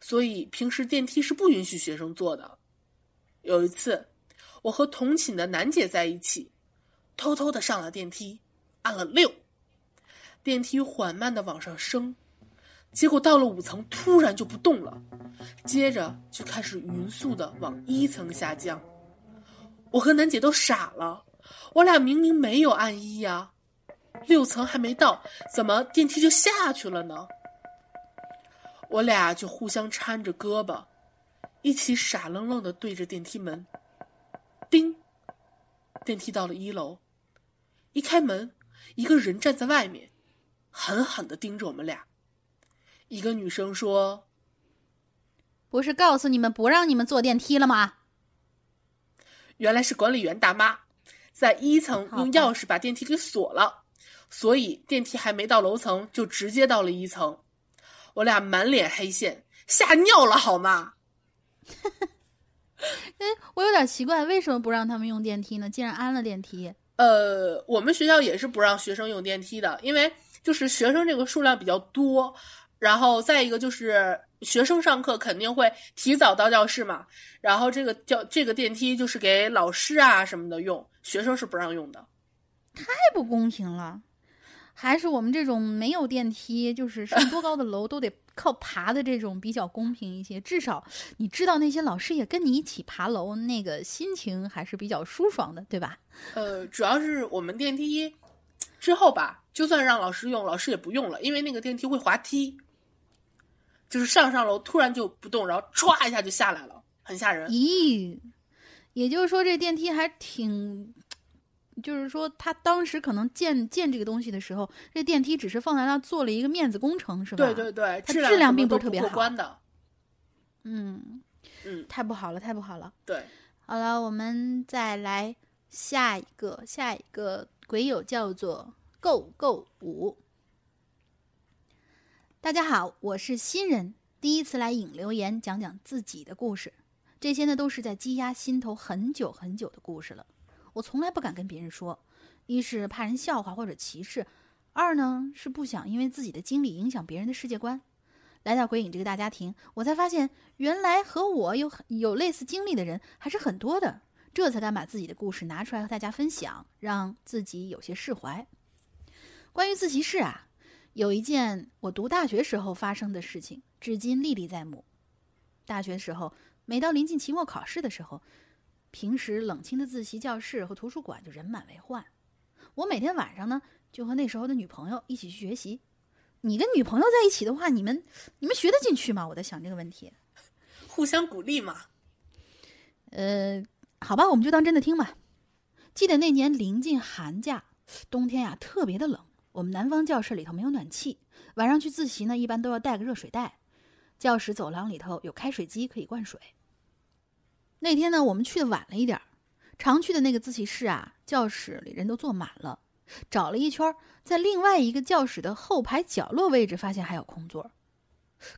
所以平时电梯是不允许学生坐的。有一次，我和同寝的楠姐在一起，偷偷的上了电梯，按了六，电梯缓慢的往上升，结果到了五层突然就不动了，接着就开始匀速的往一层下降。我和楠姐都傻了，我俩明明没有按一呀，六层还没到，怎么电梯就下去了呢？我俩就互相搀着胳膊，一起傻愣愣的对着电梯门。叮，电梯到了一楼，一开门，一个人站在外面，狠狠的盯着我们俩。一个女生说：“不是告诉你们不让你们坐电梯了吗？”原来是管理员大妈，在一层用钥匙把电梯给锁了，所以电梯还没到楼层就直接到了一层。我俩满脸黑线，吓尿了好吗？哎，我有点奇怪，为什么不让他们用电梯呢？既然安了电梯，呃，我们学校也是不让学生用电梯的，因为就是学生这个数量比较多，然后再一个就是学生上课肯定会提早到教室嘛，然后这个教这个电梯就是给老师啊什么的用，学生是不让用的，太不公平了。还是我们这种没有电梯，就是上多高的楼都得靠爬的这种比较公平一些。至少你知道那些老师也跟你一起爬楼，那个心情还是比较舒爽的，对吧？呃，主要是我们电梯之后吧，就算让老师用，老师也不用了，因为那个电梯会滑梯，就是上上楼突然就不动，然后歘一下就下来了，很吓人。咦，也就是说这电梯还挺。就是说，他当时可能建建这个东西的时候，这电梯只是放在那做了一个面子工程，是吧？对对对，它质量并不是特别好。的，嗯嗯，太不好了，太不好了。对，好了，我们再来下一个，下一个鬼友叫做 Go Go 五。大家好，我是新人，第一次来影留言讲讲自己的故事。这些呢都是在积压心头很久很久的故事了。我从来不敢跟别人说，一是怕人笑话或者歧视，二呢是不想因为自己的经历影响别人的世界观。来到鬼影这个大家庭，我才发现原来和我有有类似经历的人还是很多的，这才敢把自己的故事拿出来和大家分享，让自己有些释怀。关于自习室啊。有一件我读大学时候发生的事情，至今历历在目。大学时候，每到临近期末考试的时候，平时冷清的自习教室和图书馆就人满为患。我每天晚上呢，就和那时候的女朋友一起去学习。你跟女朋友在一起的话，你们你们学得进去吗？我在想这个问题。互相鼓励嘛。呃，好吧，我们就当真的听吧。记得那年临近寒假，冬天呀，特别的冷。我们南方教室里头没有暖气，晚上去自习呢，一般都要带个热水袋。教室走廊里头有开水机可以灌水。那天呢，我们去的晚了一点儿常去的那个自习室啊，教室里人都坐满了。找了一圈，在另外一个教室的后排角落位置，发现还有空座。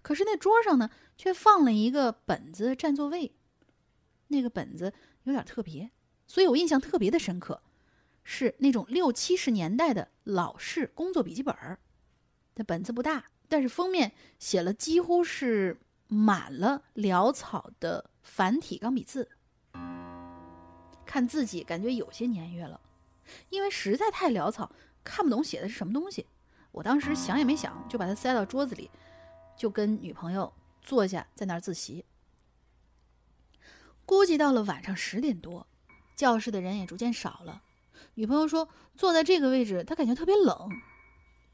可是那桌上呢，却放了一个本子占座位。那个本子有点特别，所以我印象特别的深刻。是那种六七十年代的老式工作笔记本儿，那本子不大，但是封面写了几乎是满了潦草的繁体钢笔字。看自己感觉有些年月了，因为实在太潦草，看不懂写的是什么东西。我当时想也没想，就把它塞到桌子里，就跟女朋友坐下在那儿自习。估计到了晚上十点多，教室的人也逐渐少了。女朋友说：“坐在这个位置，她感觉特别冷。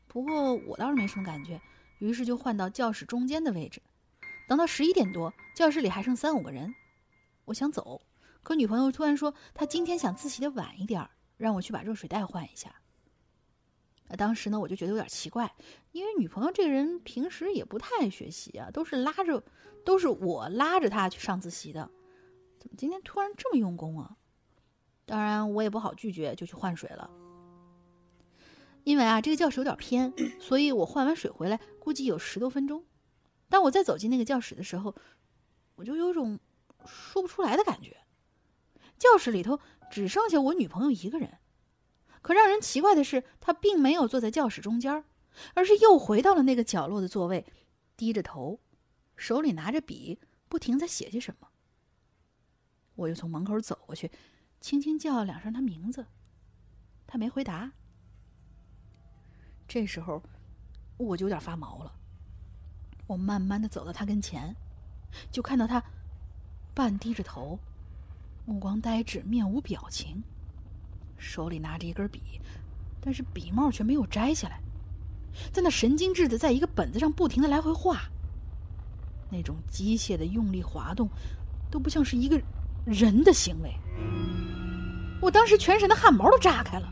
不过我倒是没什么感觉，于是就换到教室中间的位置。等到十一点多，教室里还剩三五个人，我想走，可女朋友突然说她今天想自习的晚一点，让我去把热水袋换一下。当时呢，我就觉得有点奇怪，因为女朋友这个人平时也不太爱学习啊，都是拉着，都是我拉着她去上自习的，怎么今天突然这么用功啊？”当然，我也不好拒绝，就去换水了。因为啊，这个教室有点偏，所以我换完水回来，估计有十多分钟。当我再走进那个教室的时候，我就有种说不出来的感觉。教室里头只剩下我女朋友一个人，可让人奇怪的是，她并没有坐在教室中间，而是又回到了那个角落的座位，低着头，手里拿着笔，不停在写些什么。我又从门口走过去。轻轻叫了两声他名字，他没回答。这时候，我就有点发毛了。我慢慢的走到他跟前，就看到他半低着头，目光呆滞，面无表情，手里拿着一根笔，但是笔帽却没有摘下来，在那神经质的在一个本子上不停的来回画。那种机械的用力滑动，都不像是一个人的行为。我当时全身的汗毛都炸开了，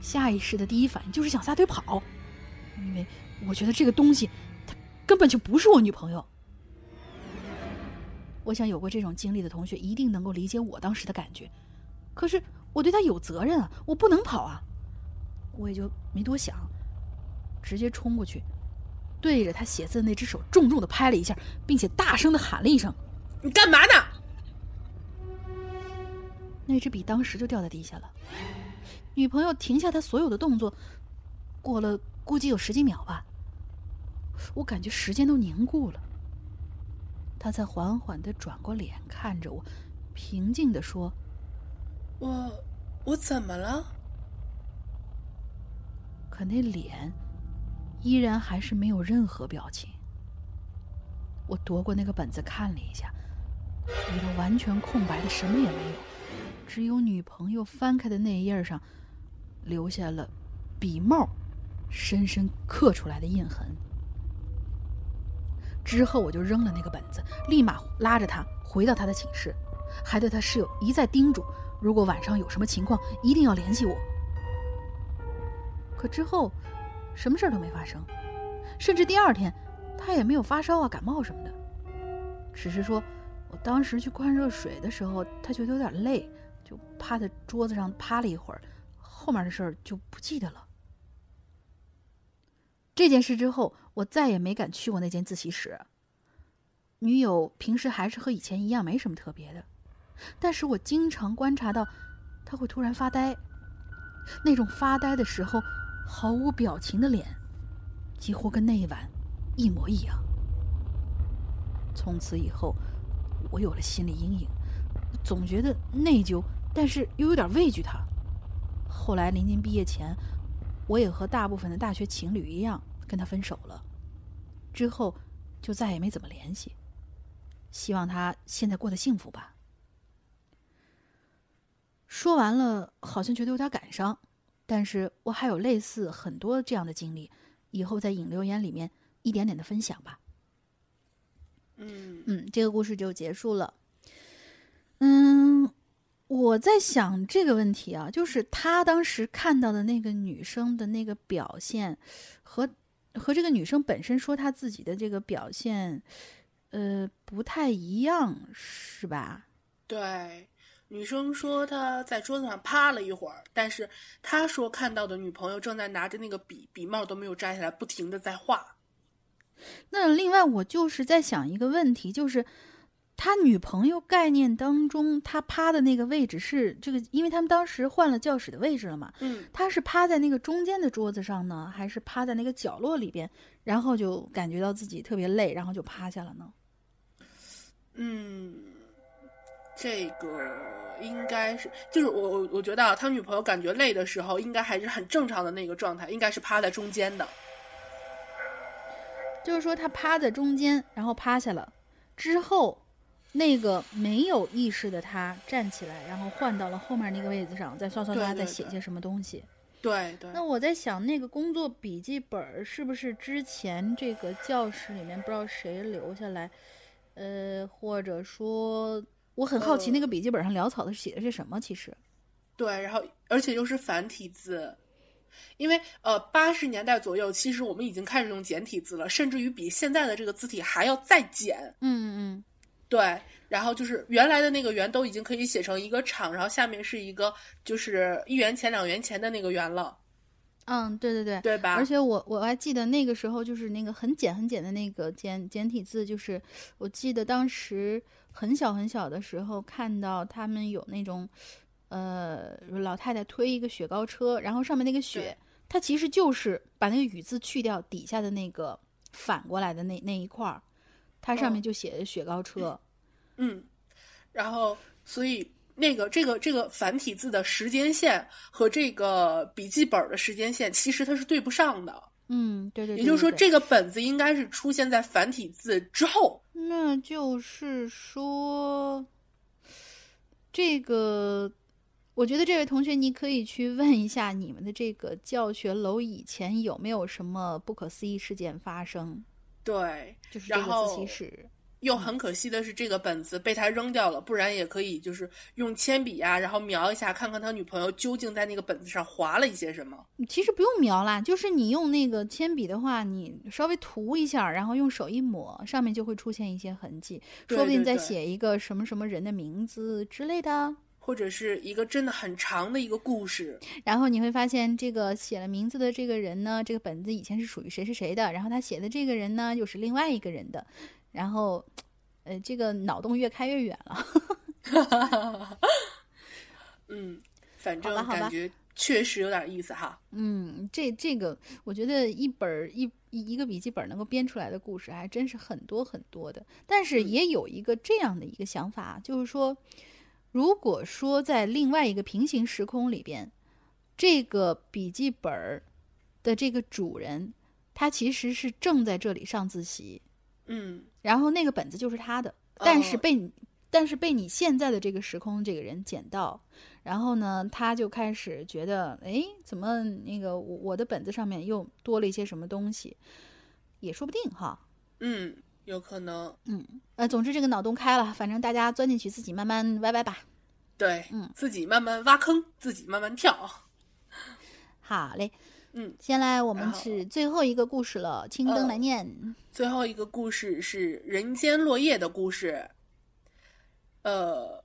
下意识的第一反应就是想撒腿跑，因为我觉得这个东西，根本就不是我女朋友。我想有过这种经历的同学一定能够理解我当时的感觉，可是我对他有责任啊，我不能跑啊，我也就没多想，直接冲过去，对着他写字的那只手重重的拍了一下，并且大声的喊了一声：“你干嘛呢？”那支笔当时就掉在地下了。女朋友停下她所有的动作，过了估计有十几秒吧。我感觉时间都凝固了。他才缓缓的转过脸看着我，平静的说：“我，我怎么了？”可那脸依然还是没有任何表情。我夺过那个本子看了一下，里头完全空白的，什么也没有。只有女朋友翻开的那一页上，留下了笔帽深深刻出来的印痕。之后我就扔了那个本子，立马拉着他回到他的寝室，还对他室友一再叮嘱：如果晚上有什么情况，一定要联系我。可之后，什么事都没发生，甚至第二天，他也没有发烧啊、感冒什么的，只是说我当时去灌热水的时候，他觉得有点累。就趴在桌子上趴了一会儿，后面的事儿就不记得了。这件事之后，我再也没敢去过那间自习室。女友平时还是和以前一样，没什么特别的，但是我经常观察到，她会突然发呆。那种发呆的时候毫无表情的脸，几乎跟那一晚一模一样。从此以后，我有了心理阴影，总觉得内疚，但是又有点畏惧她。后来临近毕业前，我也和大部分的大学情侣一样跟他分手了，之后就再也没怎么联系。希望他现在过得幸福吧。说完了，好像觉得有点感伤，但是我还有类似很多这样的经历，以后在引流言里面一点点的分享吧。嗯嗯，这个故事就结束了。嗯，我在想这个问题啊，就是他当时看到的那个女生的那个表现，和和这个女生本身说她自己的这个表现，呃，不太一样，是吧？对，女生说她在桌子上趴了一会儿，但是她说看到的女朋友正在拿着那个笔，笔帽都没有摘下来，不停的在画。那另外，我就是在想一个问题，就是他女朋友概念当中，他趴的那个位置是这个，因为他们当时换了教室的位置了嘛，嗯，他是趴在那个中间的桌子上呢，还是趴在那个角落里边，然后就感觉到自己特别累，然后就趴下了呢？嗯，这个应该是，就是我我我觉得啊，他女朋友感觉累的时候，应该还是很正常的那个状态，应该是趴在中间的。就是说他趴在中间，然后趴下了，之后那个没有意识的他站起来，然后换到了后面那个位子上，再刷刷刷，对对对再写些什么东西。对对，那我在想，那个工作笔记本是不是之前这个教室里面不知道谁留下来，呃，或者说，我很好奇呃那个笔记本上潦草的写的是什么？其实，对，然后而且又是繁体字，因为呃八十年代左右，其实我们已经开始用简体字了，甚至于比现在的这个字体还要再简。嗯嗯对，然后就是原来的那个圆都已经可以写成一个场，然后下面是一个就是一元钱两元钱的那个圆了，嗯，对对对。对吧？而且我我还记得那个时候就是那个很简很简的那个简简体字，就是我记得当时很小很小的时候看到他们有那种，呃，老太太推一个雪糕车，然后上面那个雪，它其实就是把那个雨字去掉，底下的那个反过来的那那一块儿，它上面嗯就写着雪糕车。嗯，然后所以那个这个这个繁体字的时间线和这个笔记本的时间线其实它是对不上的，嗯，对对对也就是说这个本子应该是出现在繁体字之后。那就是说，这个，我觉得这位同学，你可以去问一下你们的这个教学楼以前有没有什么不可思议事件发生，对，就是这个然后自习室。又很可惜的是，这个本子被他扔掉了，不然也可以就是用铅笔啊，然后描一下，看看他女朋友究竟在那个本子上划了一些什么。其实不用描啦，就是你用那个铅笔的话，你稍微涂一下，然后用手一抹，上面就会出现一些痕迹，对说不定再写一个什么什么人的名字之类的。或者是一个真的很长的一个故事，然后你会发现，这个写了名字的这个人呢，这个本子以前是属于谁谁谁的，然后他写的这个人呢，又是另外一个人的，然后，呃，这个脑洞越开越远了。嗯，反正感觉确实有点意思哈。嗯，这这个，我觉得一本儿一一一个笔记本能够编出来的故事还真是很多很多的。但是嗯也有一个这样的一个想法，就是说，如果说在另外一个平行时空里边，这个笔记本儿的这个主人，他其实是正在这里上自习，嗯，然后那个本子就是他的，但是哦被你，但是被你现在的这个时空这个人捡到，然后呢，他就开始觉得，哎，怎么那个我我的本子上面又多了一些什么东西，也说不定哈。嗯，有可能。嗯呃，总之这个脑洞开了，反正大家钻进去自己慢慢歪歪吧。对，嗯自己慢慢挖坑，自己慢慢跳。好嘞，嗯，先来我们是最后一个故事了，青灯呃来念。最后一个故事是人间落叶的故事。呃，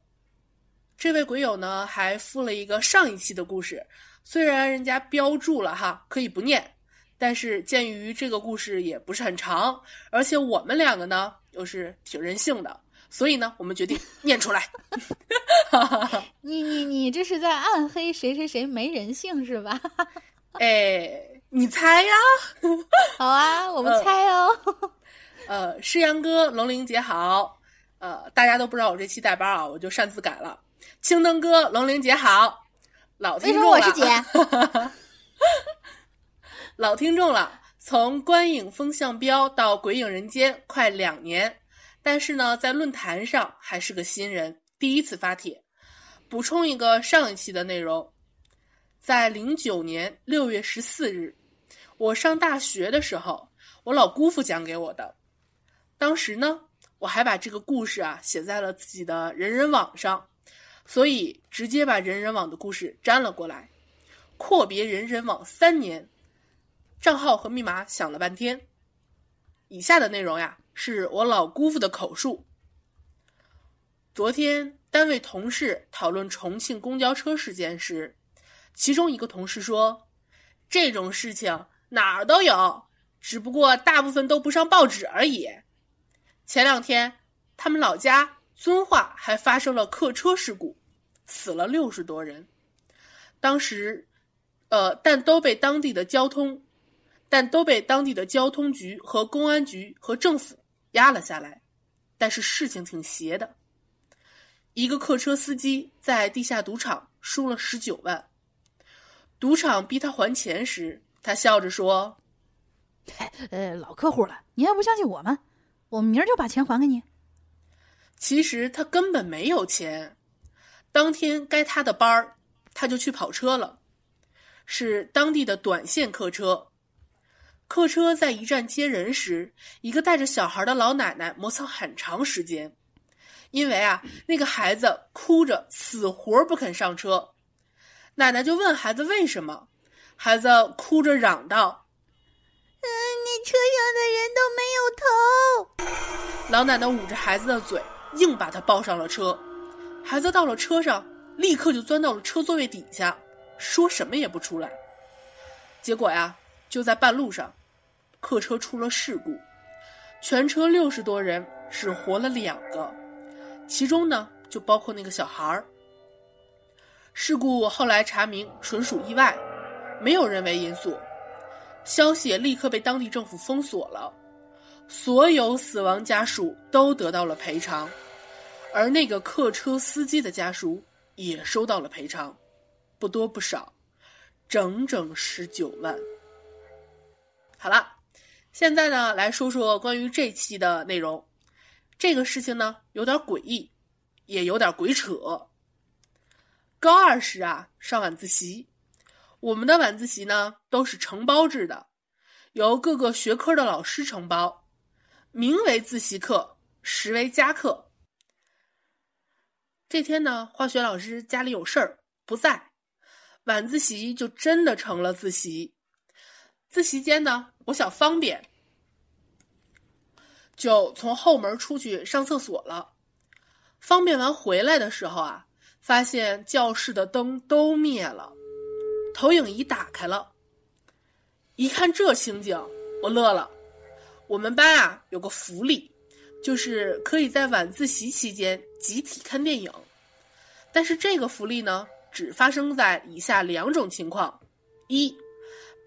这位鬼友呢还附了一个上一期的故事，虽然人家标注了哈，可以不念，但是鉴于这个故事也不是很长，而且我们两个呢又是挺任性的，所以呢，我们决定念出来。你你你这是在暗黑谁谁谁没人性是吧？哎，你猜呀？好啊，我们猜哦。呃，诗阳哥，龙玲姐好。呃，大家都不知道我这期带班啊，我就擅自改了。青灯哥，龙玲姐好，老听众了。为什么我是姐？老听众了，从观影风向标到鬼影人间快两年，但是呢，在论坛上还是个新人，第一次发帖。补充一个上一期的内容，在零九年六月十四日，我上大学的时候，我老姑父讲给我的。当时呢，我还把这个故事啊写在了自己的人人网上，所以直接把人人网的故事粘了过来。阔别人人网三年，账号和密码想了半天。以下的内容呀，是我老姑父的口述。昨天。单位同事讨论重庆公交车事件时，其中一个同事说：“这种事情哪儿都有，只不过大部分都不上报纸而已。”前两天，他们老家遵化还发生了客车事故，死了六十多人。当时，呃，但都被当地的交通，但都被当地的交通局和公安局和政府压了下来。但是事情挺邪的。一个客车司机在地下赌场输了十九万，赌场逼他还钱时，他笑着说：“呃，老客户了，你还不相信我们？我明儿就把钱还给你。”其实他根本没有钱，当天该他的班儿，他就去跑车了，是当地的短线客车。客车在一站接人时，一个带着小孩的老奶奶磨蹭很长时间。因为啊，那个孩子哭着死活不肯上车，奶奶就问孩子为什么，孩子哭着嚷道：“嗯，你车上的人都没有头。”老奶奶捂着孩子的嘴，硬把他抱上了车。孩子到了车上，立刻就钻到了车座位底下，说什么也不出来。结果呀，就在半路上，客车出了事故，全车六十多人只活了两个。其中呢，就包括那个小孩儿。事故后来查明纯属意外，没有人为因素。消息也立刻被当地政府封锁了，所有死亡家属都得到了赔偿，而那个客车司机的家属也收到了赔偿，不多不少，整整十九万。好了，现在呢，来说说关于这期的内容。这个事情呢，有点诡异，也有点鬼扯。高二时啊，上晚自习，我们的晚自习呢都是承包制的，由各个学科的老师承包，名为自习课，实为家课。这天呢，化学老师家里有事儿不在，晚自习就真的成了自习。自习间呢，我想方便。就从后门出去上厕所了，方便完回来的时候啊，发现教室的灯都灭了，投影仪打开了。一看这情景，我乐了。我们班啊有个福利，就是可以在晚自习期间集体看电影，但是这个福利呢，只发生在以下两种情况：一，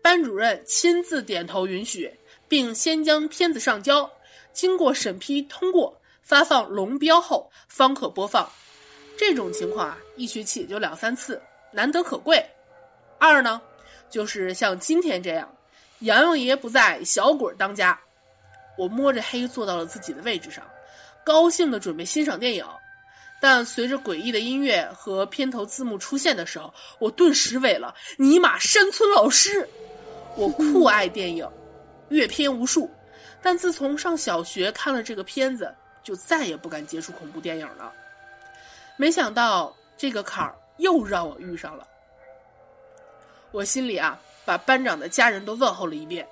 班主任亲自点头允许，并先将片子上交。经过审批通过，发放龙标后方可播放。这种情况啊，一学期也就两三次，难得可贵。二呢，就是像今天这样，洋洋爷不在，小鬼当家。我摸着黑坐到了自己的位置上，高兴的准备欣赏电影。但随着诡异的音乐和片头字幕出现的时候，我顿时萎了。尼玛，山村老师！我酷爱电影，阅片无数。但自从上小学看了这个片子，就再也不敢接触恐怖电影了。没想到这个坎儿又让我遇上了。我心里啊，把班长的家人都问候了一遍。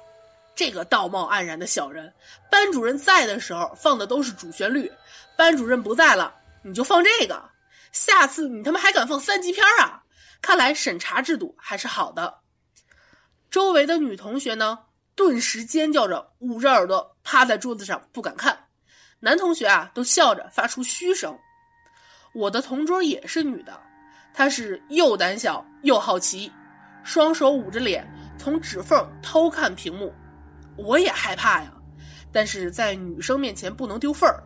这个道貌岸然的小人，班主任在的时候放的都是主旋律，班主任不在了，你就放这个。下次你他妈还敢放三级片啊？看来审查制度还是好的。周围的女同学呢，顿时尖叫着，捂着耳朵趴在桌子上不敢看。男同学啊，都笑着发出嘘声。我的同桌也是女的，她是又胆小又好奇，双手捂着脸，从指缝偷看屏幕。我也害怕呀，但是在女生面前不能丢份儿，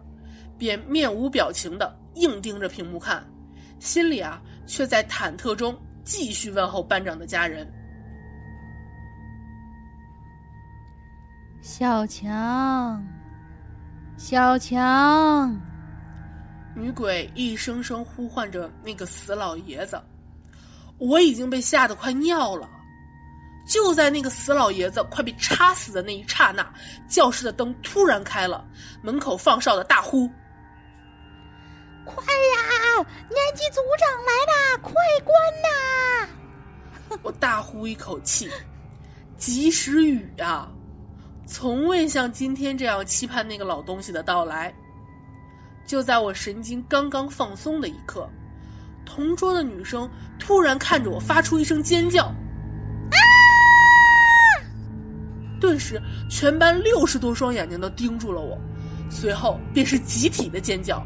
便面无表情的硬盯着屏幕看，心里啊却在忐忑中继续问候班长的家人。小强，小强。女鬼一声声呼唤着那个死老爷子，我已经被吓得快尿了。就在那个死老爷子快被插死的那一刹那，教室的灯突然开了，门口放哨的大呼：“快呀，年级组长来啦，快关呐！” 我大呼一口气，及时雨啊！从未像今天这样期盼那个老东西的到来。就在我神经刚刚放松的一刻，同桌的女生突然看着我发出一声尖叫，啊！顿时全班六十多双眼睛都盯住了我，随后便是集体的尖叫，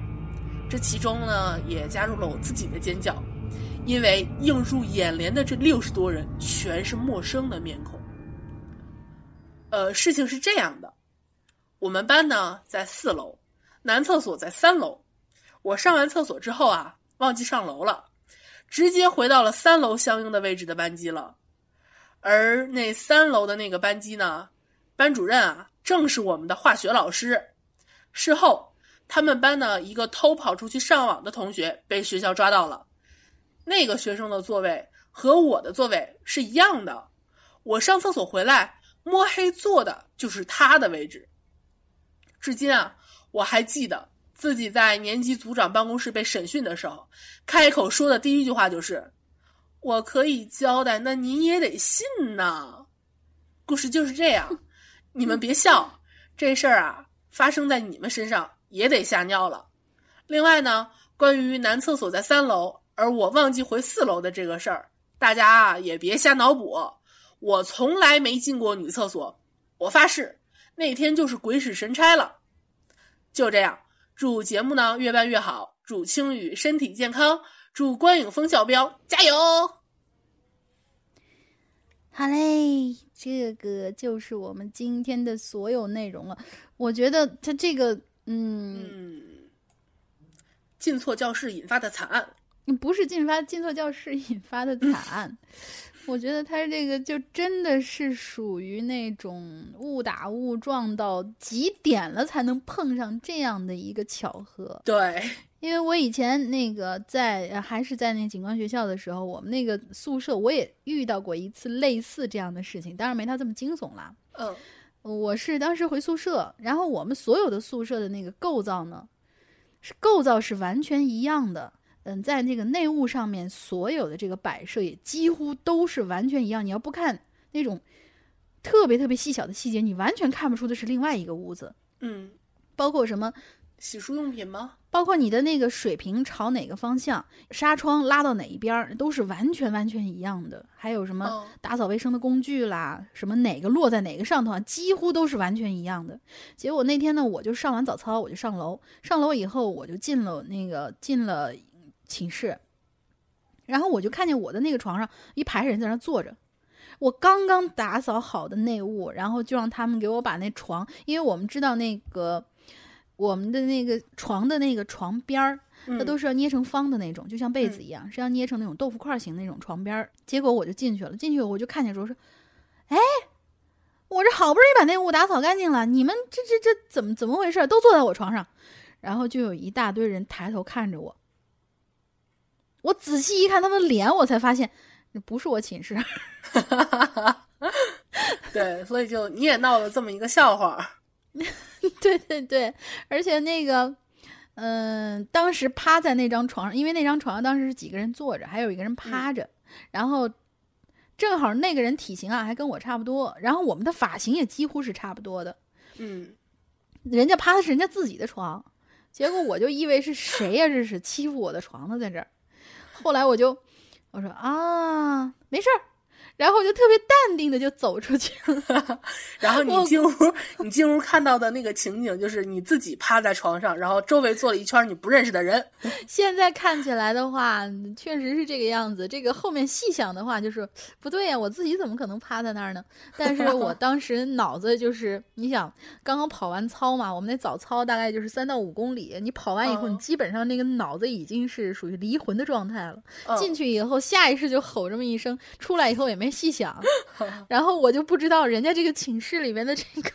这其中呢也加入了我自己的尖叫，因为映入眼帘的这六十多人全是陌生的面孔。呃，事情是这样的，我们班呢在四楼。男厕所在三楼，我上完厕所之后啊，忘记上楼了，直接回到了三楼相应的位置的班级了。而那三楼的那个班级呢，班主任啊，正是我们的化学老师。事后，他们班呢一个偷跑出去上网的同学被学校抓到了，那个学生的座位和我的座位是一样的，我上厕所回来摸黑坐的就是他的位置。至今啊。我还记得自己在年级组长办公室被审讯的时候，开口说的第一句话就是：“我可以交代，那您也得信呐。”故事就是这样，你们别笑，这事儿啊发生在你们身上也得吓尿了。另外呢，关于男厕所在三楼，而我忘记回四楼的这个事儿，大家啊也别瞎脑补，我从来没进过女厕所，我发誓那天就是鬼使神差了。就这样，祝节目呢越办越好，祝青雨身体健康，祝关影风校标加油！好嘞，这个就是我们今天的所有内容了。我觉得他这个，嗯，进错教室引发的惨案，不是进发进错教室引发的惨案。我觉得他这个就真的是属于那种误打误撞到极点了才能碰上这样的一个巧合。对，因为我以前那个在还是在那警官学校的时候，我们那个宿舍我也遇到过一次类似这样的事情，当然没他这么惊悚啦。嗯，我是当时回宿舍，然后我们所有的宿舍的那个构造呢，是构造是完全一样的。嗯，在那个内务上面，所有的这个摆设也几乎都是完全一样。你要不看那种特别特别细小的细节，你完全看不出的是另外一个屋子。嗯，包括什么洗漱用品吗？包括你的那个水瓶朝哪个方向，纱窗拉到哪一边儿，都是完全完全一样的。还有什么打扫卫生的工具啦，什么哪个落在哪个上头啊，几乎都是完全一样的。结果那天呢，我就上完早操，我就上楼，上楼以后我就进了那个进了。寝室，然后我就看见我的那个床上一排人在那坐着，我刚刚打扫好的内务，然后就让他们给我把那床，因为我们知道那个我们的那个床的那个床边儿，它都是要捏成方的那种，就像被子一样，是要捏成那种豆腐块型那种床边儿。结果我就进去了，进去我就看见说说，哎，我这好不容易把内务打扫干净了，你们这这这怎么怎么回事？都坐在我床上，然后就有一大堆人抬头看着我。我仔细一看他们脸，我才发现，不是我寝室。对，所以就你也闹了这么一个笑话。对对对，而且那个，嗯，当时趴在那张床上，因为那张床上当时是几个人坐着，还有一个人趴着，然后正好那个人体型啊还跟我差不多，然后我们的发型也几乎是差不多的。嗯，人家趴的是人家自己的床，结果我就以为是谁呀？这是欺负我的床呢，在这儿。后来我就，我说啊，没事儿。然后我就特别淡定的就走出去了。然后你进屋，你进屋看到的那个情景就是你自己趴在床上，然后周围坐了一圈你不认识的人。现在看起来的话，确实是这个样子。这个后面细想的话，就是不对呀，我自己怎么可能趴在那儿呢？但是我当时脑子就是，你想，刚刚跑完操嘛，我们那早操大概就是三到五公里，你跑完以后，你基本上那个脑子已经是属于离魂的状态了。进去以后，下意识就吼这么一声，出来以后也没。细想，然后我就不知道人家这个寝室里面的这个，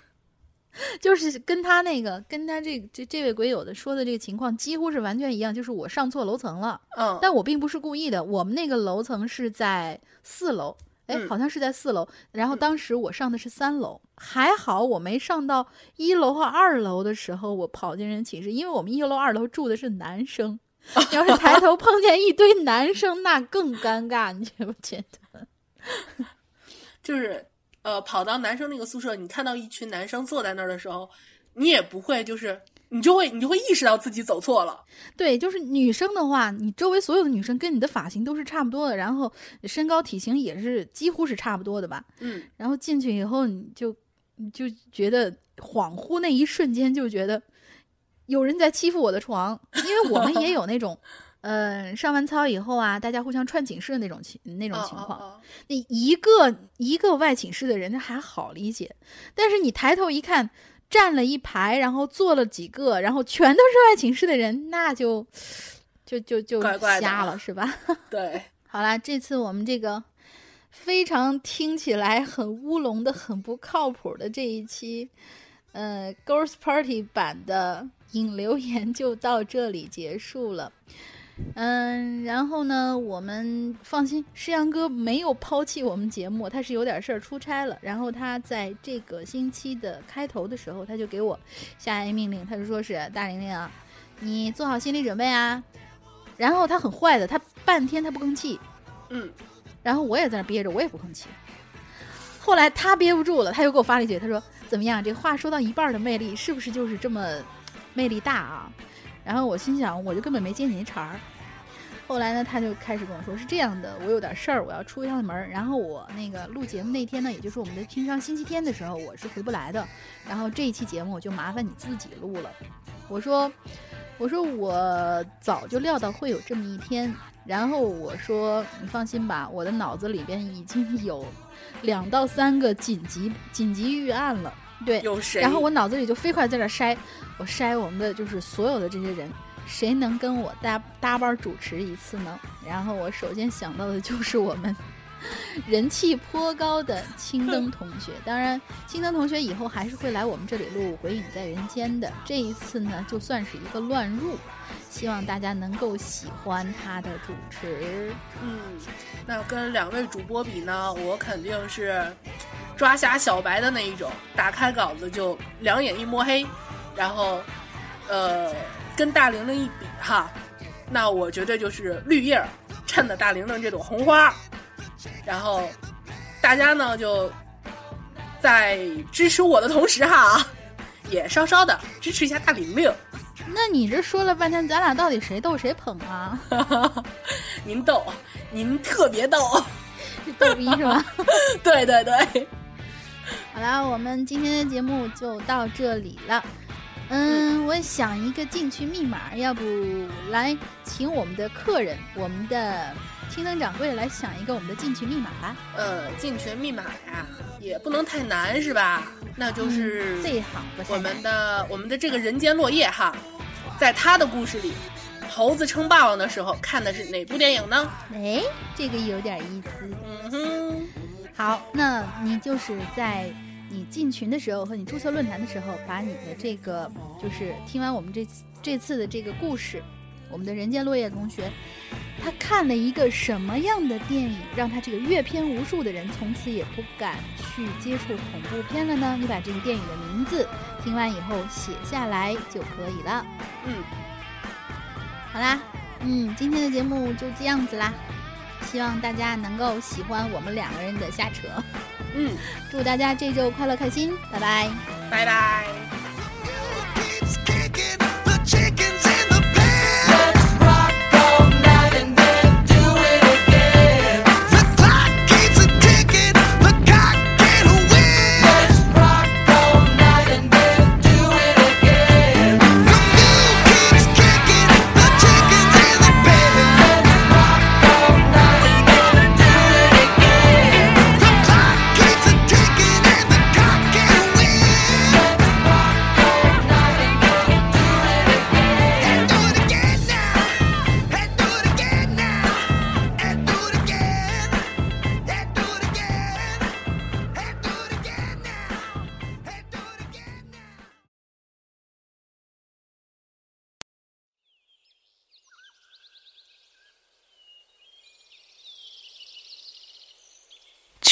就是跟他那个跟他这这这位鬼友的说的这个情况几乎是完全一样，就是我上错楼层了。嗯，但我并不是故意的，我们那个楼层是在四楼，哎，好像是在四楼。然后当时我上的是三楼，还好我没上到一楼和二楼的时候，我跑进人寝室，因为我们一楼、二楼住的是男生，要是抬头碰见一堆男生，那更尴尬，你觉不觉得？就是，呃，跑到男生那个宿舍，你看到一群男生坐在那儿的时候，你也不会，就是你就会，你就会意识到自己走错了。对，就是女生的话，你周围所有的女生跟你的发型都是差不多的，然后身高体型也是几乎是差不多的吧？嗯。然后进去以后，你就你就觉得恍惚那一瞬间，就觉得有人在欺负我的床，因为我们也有那种。呃，上完操以后啊，大家互相串寝室的那种情那种情况，那一个一个外寝室的人还好理解，但是你抬头一看，站了一排，然后坐了几个，然后全都是外寝室的人，那就就就就瞎了，是吧？对，好啦，这次我们这个非常听起来很乌龙的、很不靠谱的这一期，呃，Ghost Party 版的引流言就到这里结束了。嗯，然后呢，我们放心，诗阳哥没有抛弃我们节目，他是有点事儿出差了。然后他在这个星期的开头的时候，他就给我下一命令，他就说是大玲玲啊，你做好心理准备啊。然后他很坏的，他半天他不吭气，嗯，然后我也在那憋着，我也不吭气。后来他憋不住了，他又给我发了一句，他说怎么样？这话说到一半的魅力是不是就是这么魅力大啊？然后我心想，我就根本没接你那茬儿。后来呢，他就开始跟我说：“是这样的，我有点事儿，我要出一趟门。然后我那个录节目那天呢，也就是我们的平常星期天的时候，我是回不来的。然后这一期节目我就麻烦你自己录了。”我说：“我说我早就料到会有这么一天。然后我说你放心吧，我的脑子里边已经有两到三个紧急紧急预案了。对，有谁？然后我脑子里就飞快在这筛。”我筛我们的就是所有的这些人，谁能跟我搭搭班主持一次呢？然后我首先想到的就是我们 人气颇高的青灯 同学。当然，青灯同学以后还是会来我们这里录《鬼影在人间》的。这一次呢，就算是一个乱入，希望大家能够喜欢他的主持。嗯，那跟两位主播比呢，我肯定是抓瞎小白的那一种，打开稿子就两眼一摸黑。然后，呃，跟大玲玲一比哈，那我绝对就是绿叶衬的大玲玲这朵红花。然后，大家呢就在支持我的同时哈，也稍稍的支持一下大玲玲。那你这说了半天，咱俩到底谁逗谁捧啊？您逗，您特别逗，逗逼是吧？对对对。好了，我们今天的节目就到这里了。嗯，我想一个进去密码，要不来请我们的客人，我们的青灯掌柜来想一个我们的进群密码吧。呃，进群密码呀，也不能太难是吧？那就是最好我们的我们的这个人间落叶哈，在他的故事里，猴子称霸王的时候看的是哪部电影呢？哎，这个有点意思。嗯哼，好，那你就是在。你进群的时候和你注册论坛的时候，把你的这个就是听完我们这这次的这个故事，我们的人间落叶同学，他看了一个什么样的电影，让他这个阅片无数的人从此也不敢去接触恐怖片了呢？你把这个电影的名字听完以后写下来就可以了。嗯，好啦，嗯，今天的节目就这样子啦，希望大家能够喜欢我们两个人的瞎扯。嗯，祝大家这周快乐开心，拜拜，拜拜。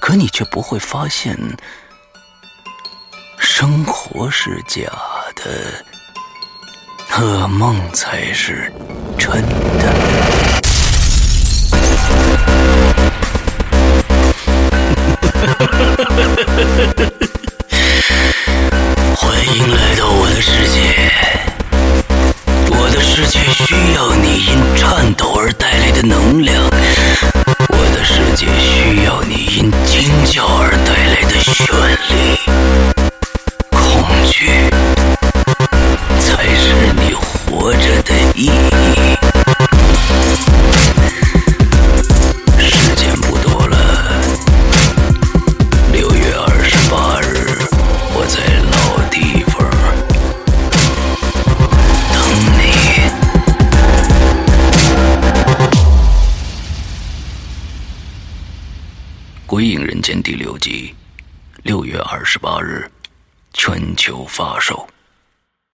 可你却不会发现，生活是假的，噩梦才是真的。欢迎来到我的世界，我的世界需要你因颤抖而带来的能量，我的世界需要你因惊叫而带来的绚丽，恐惧才是你活着的意义。间》第六集，六月二十八日，全球发售。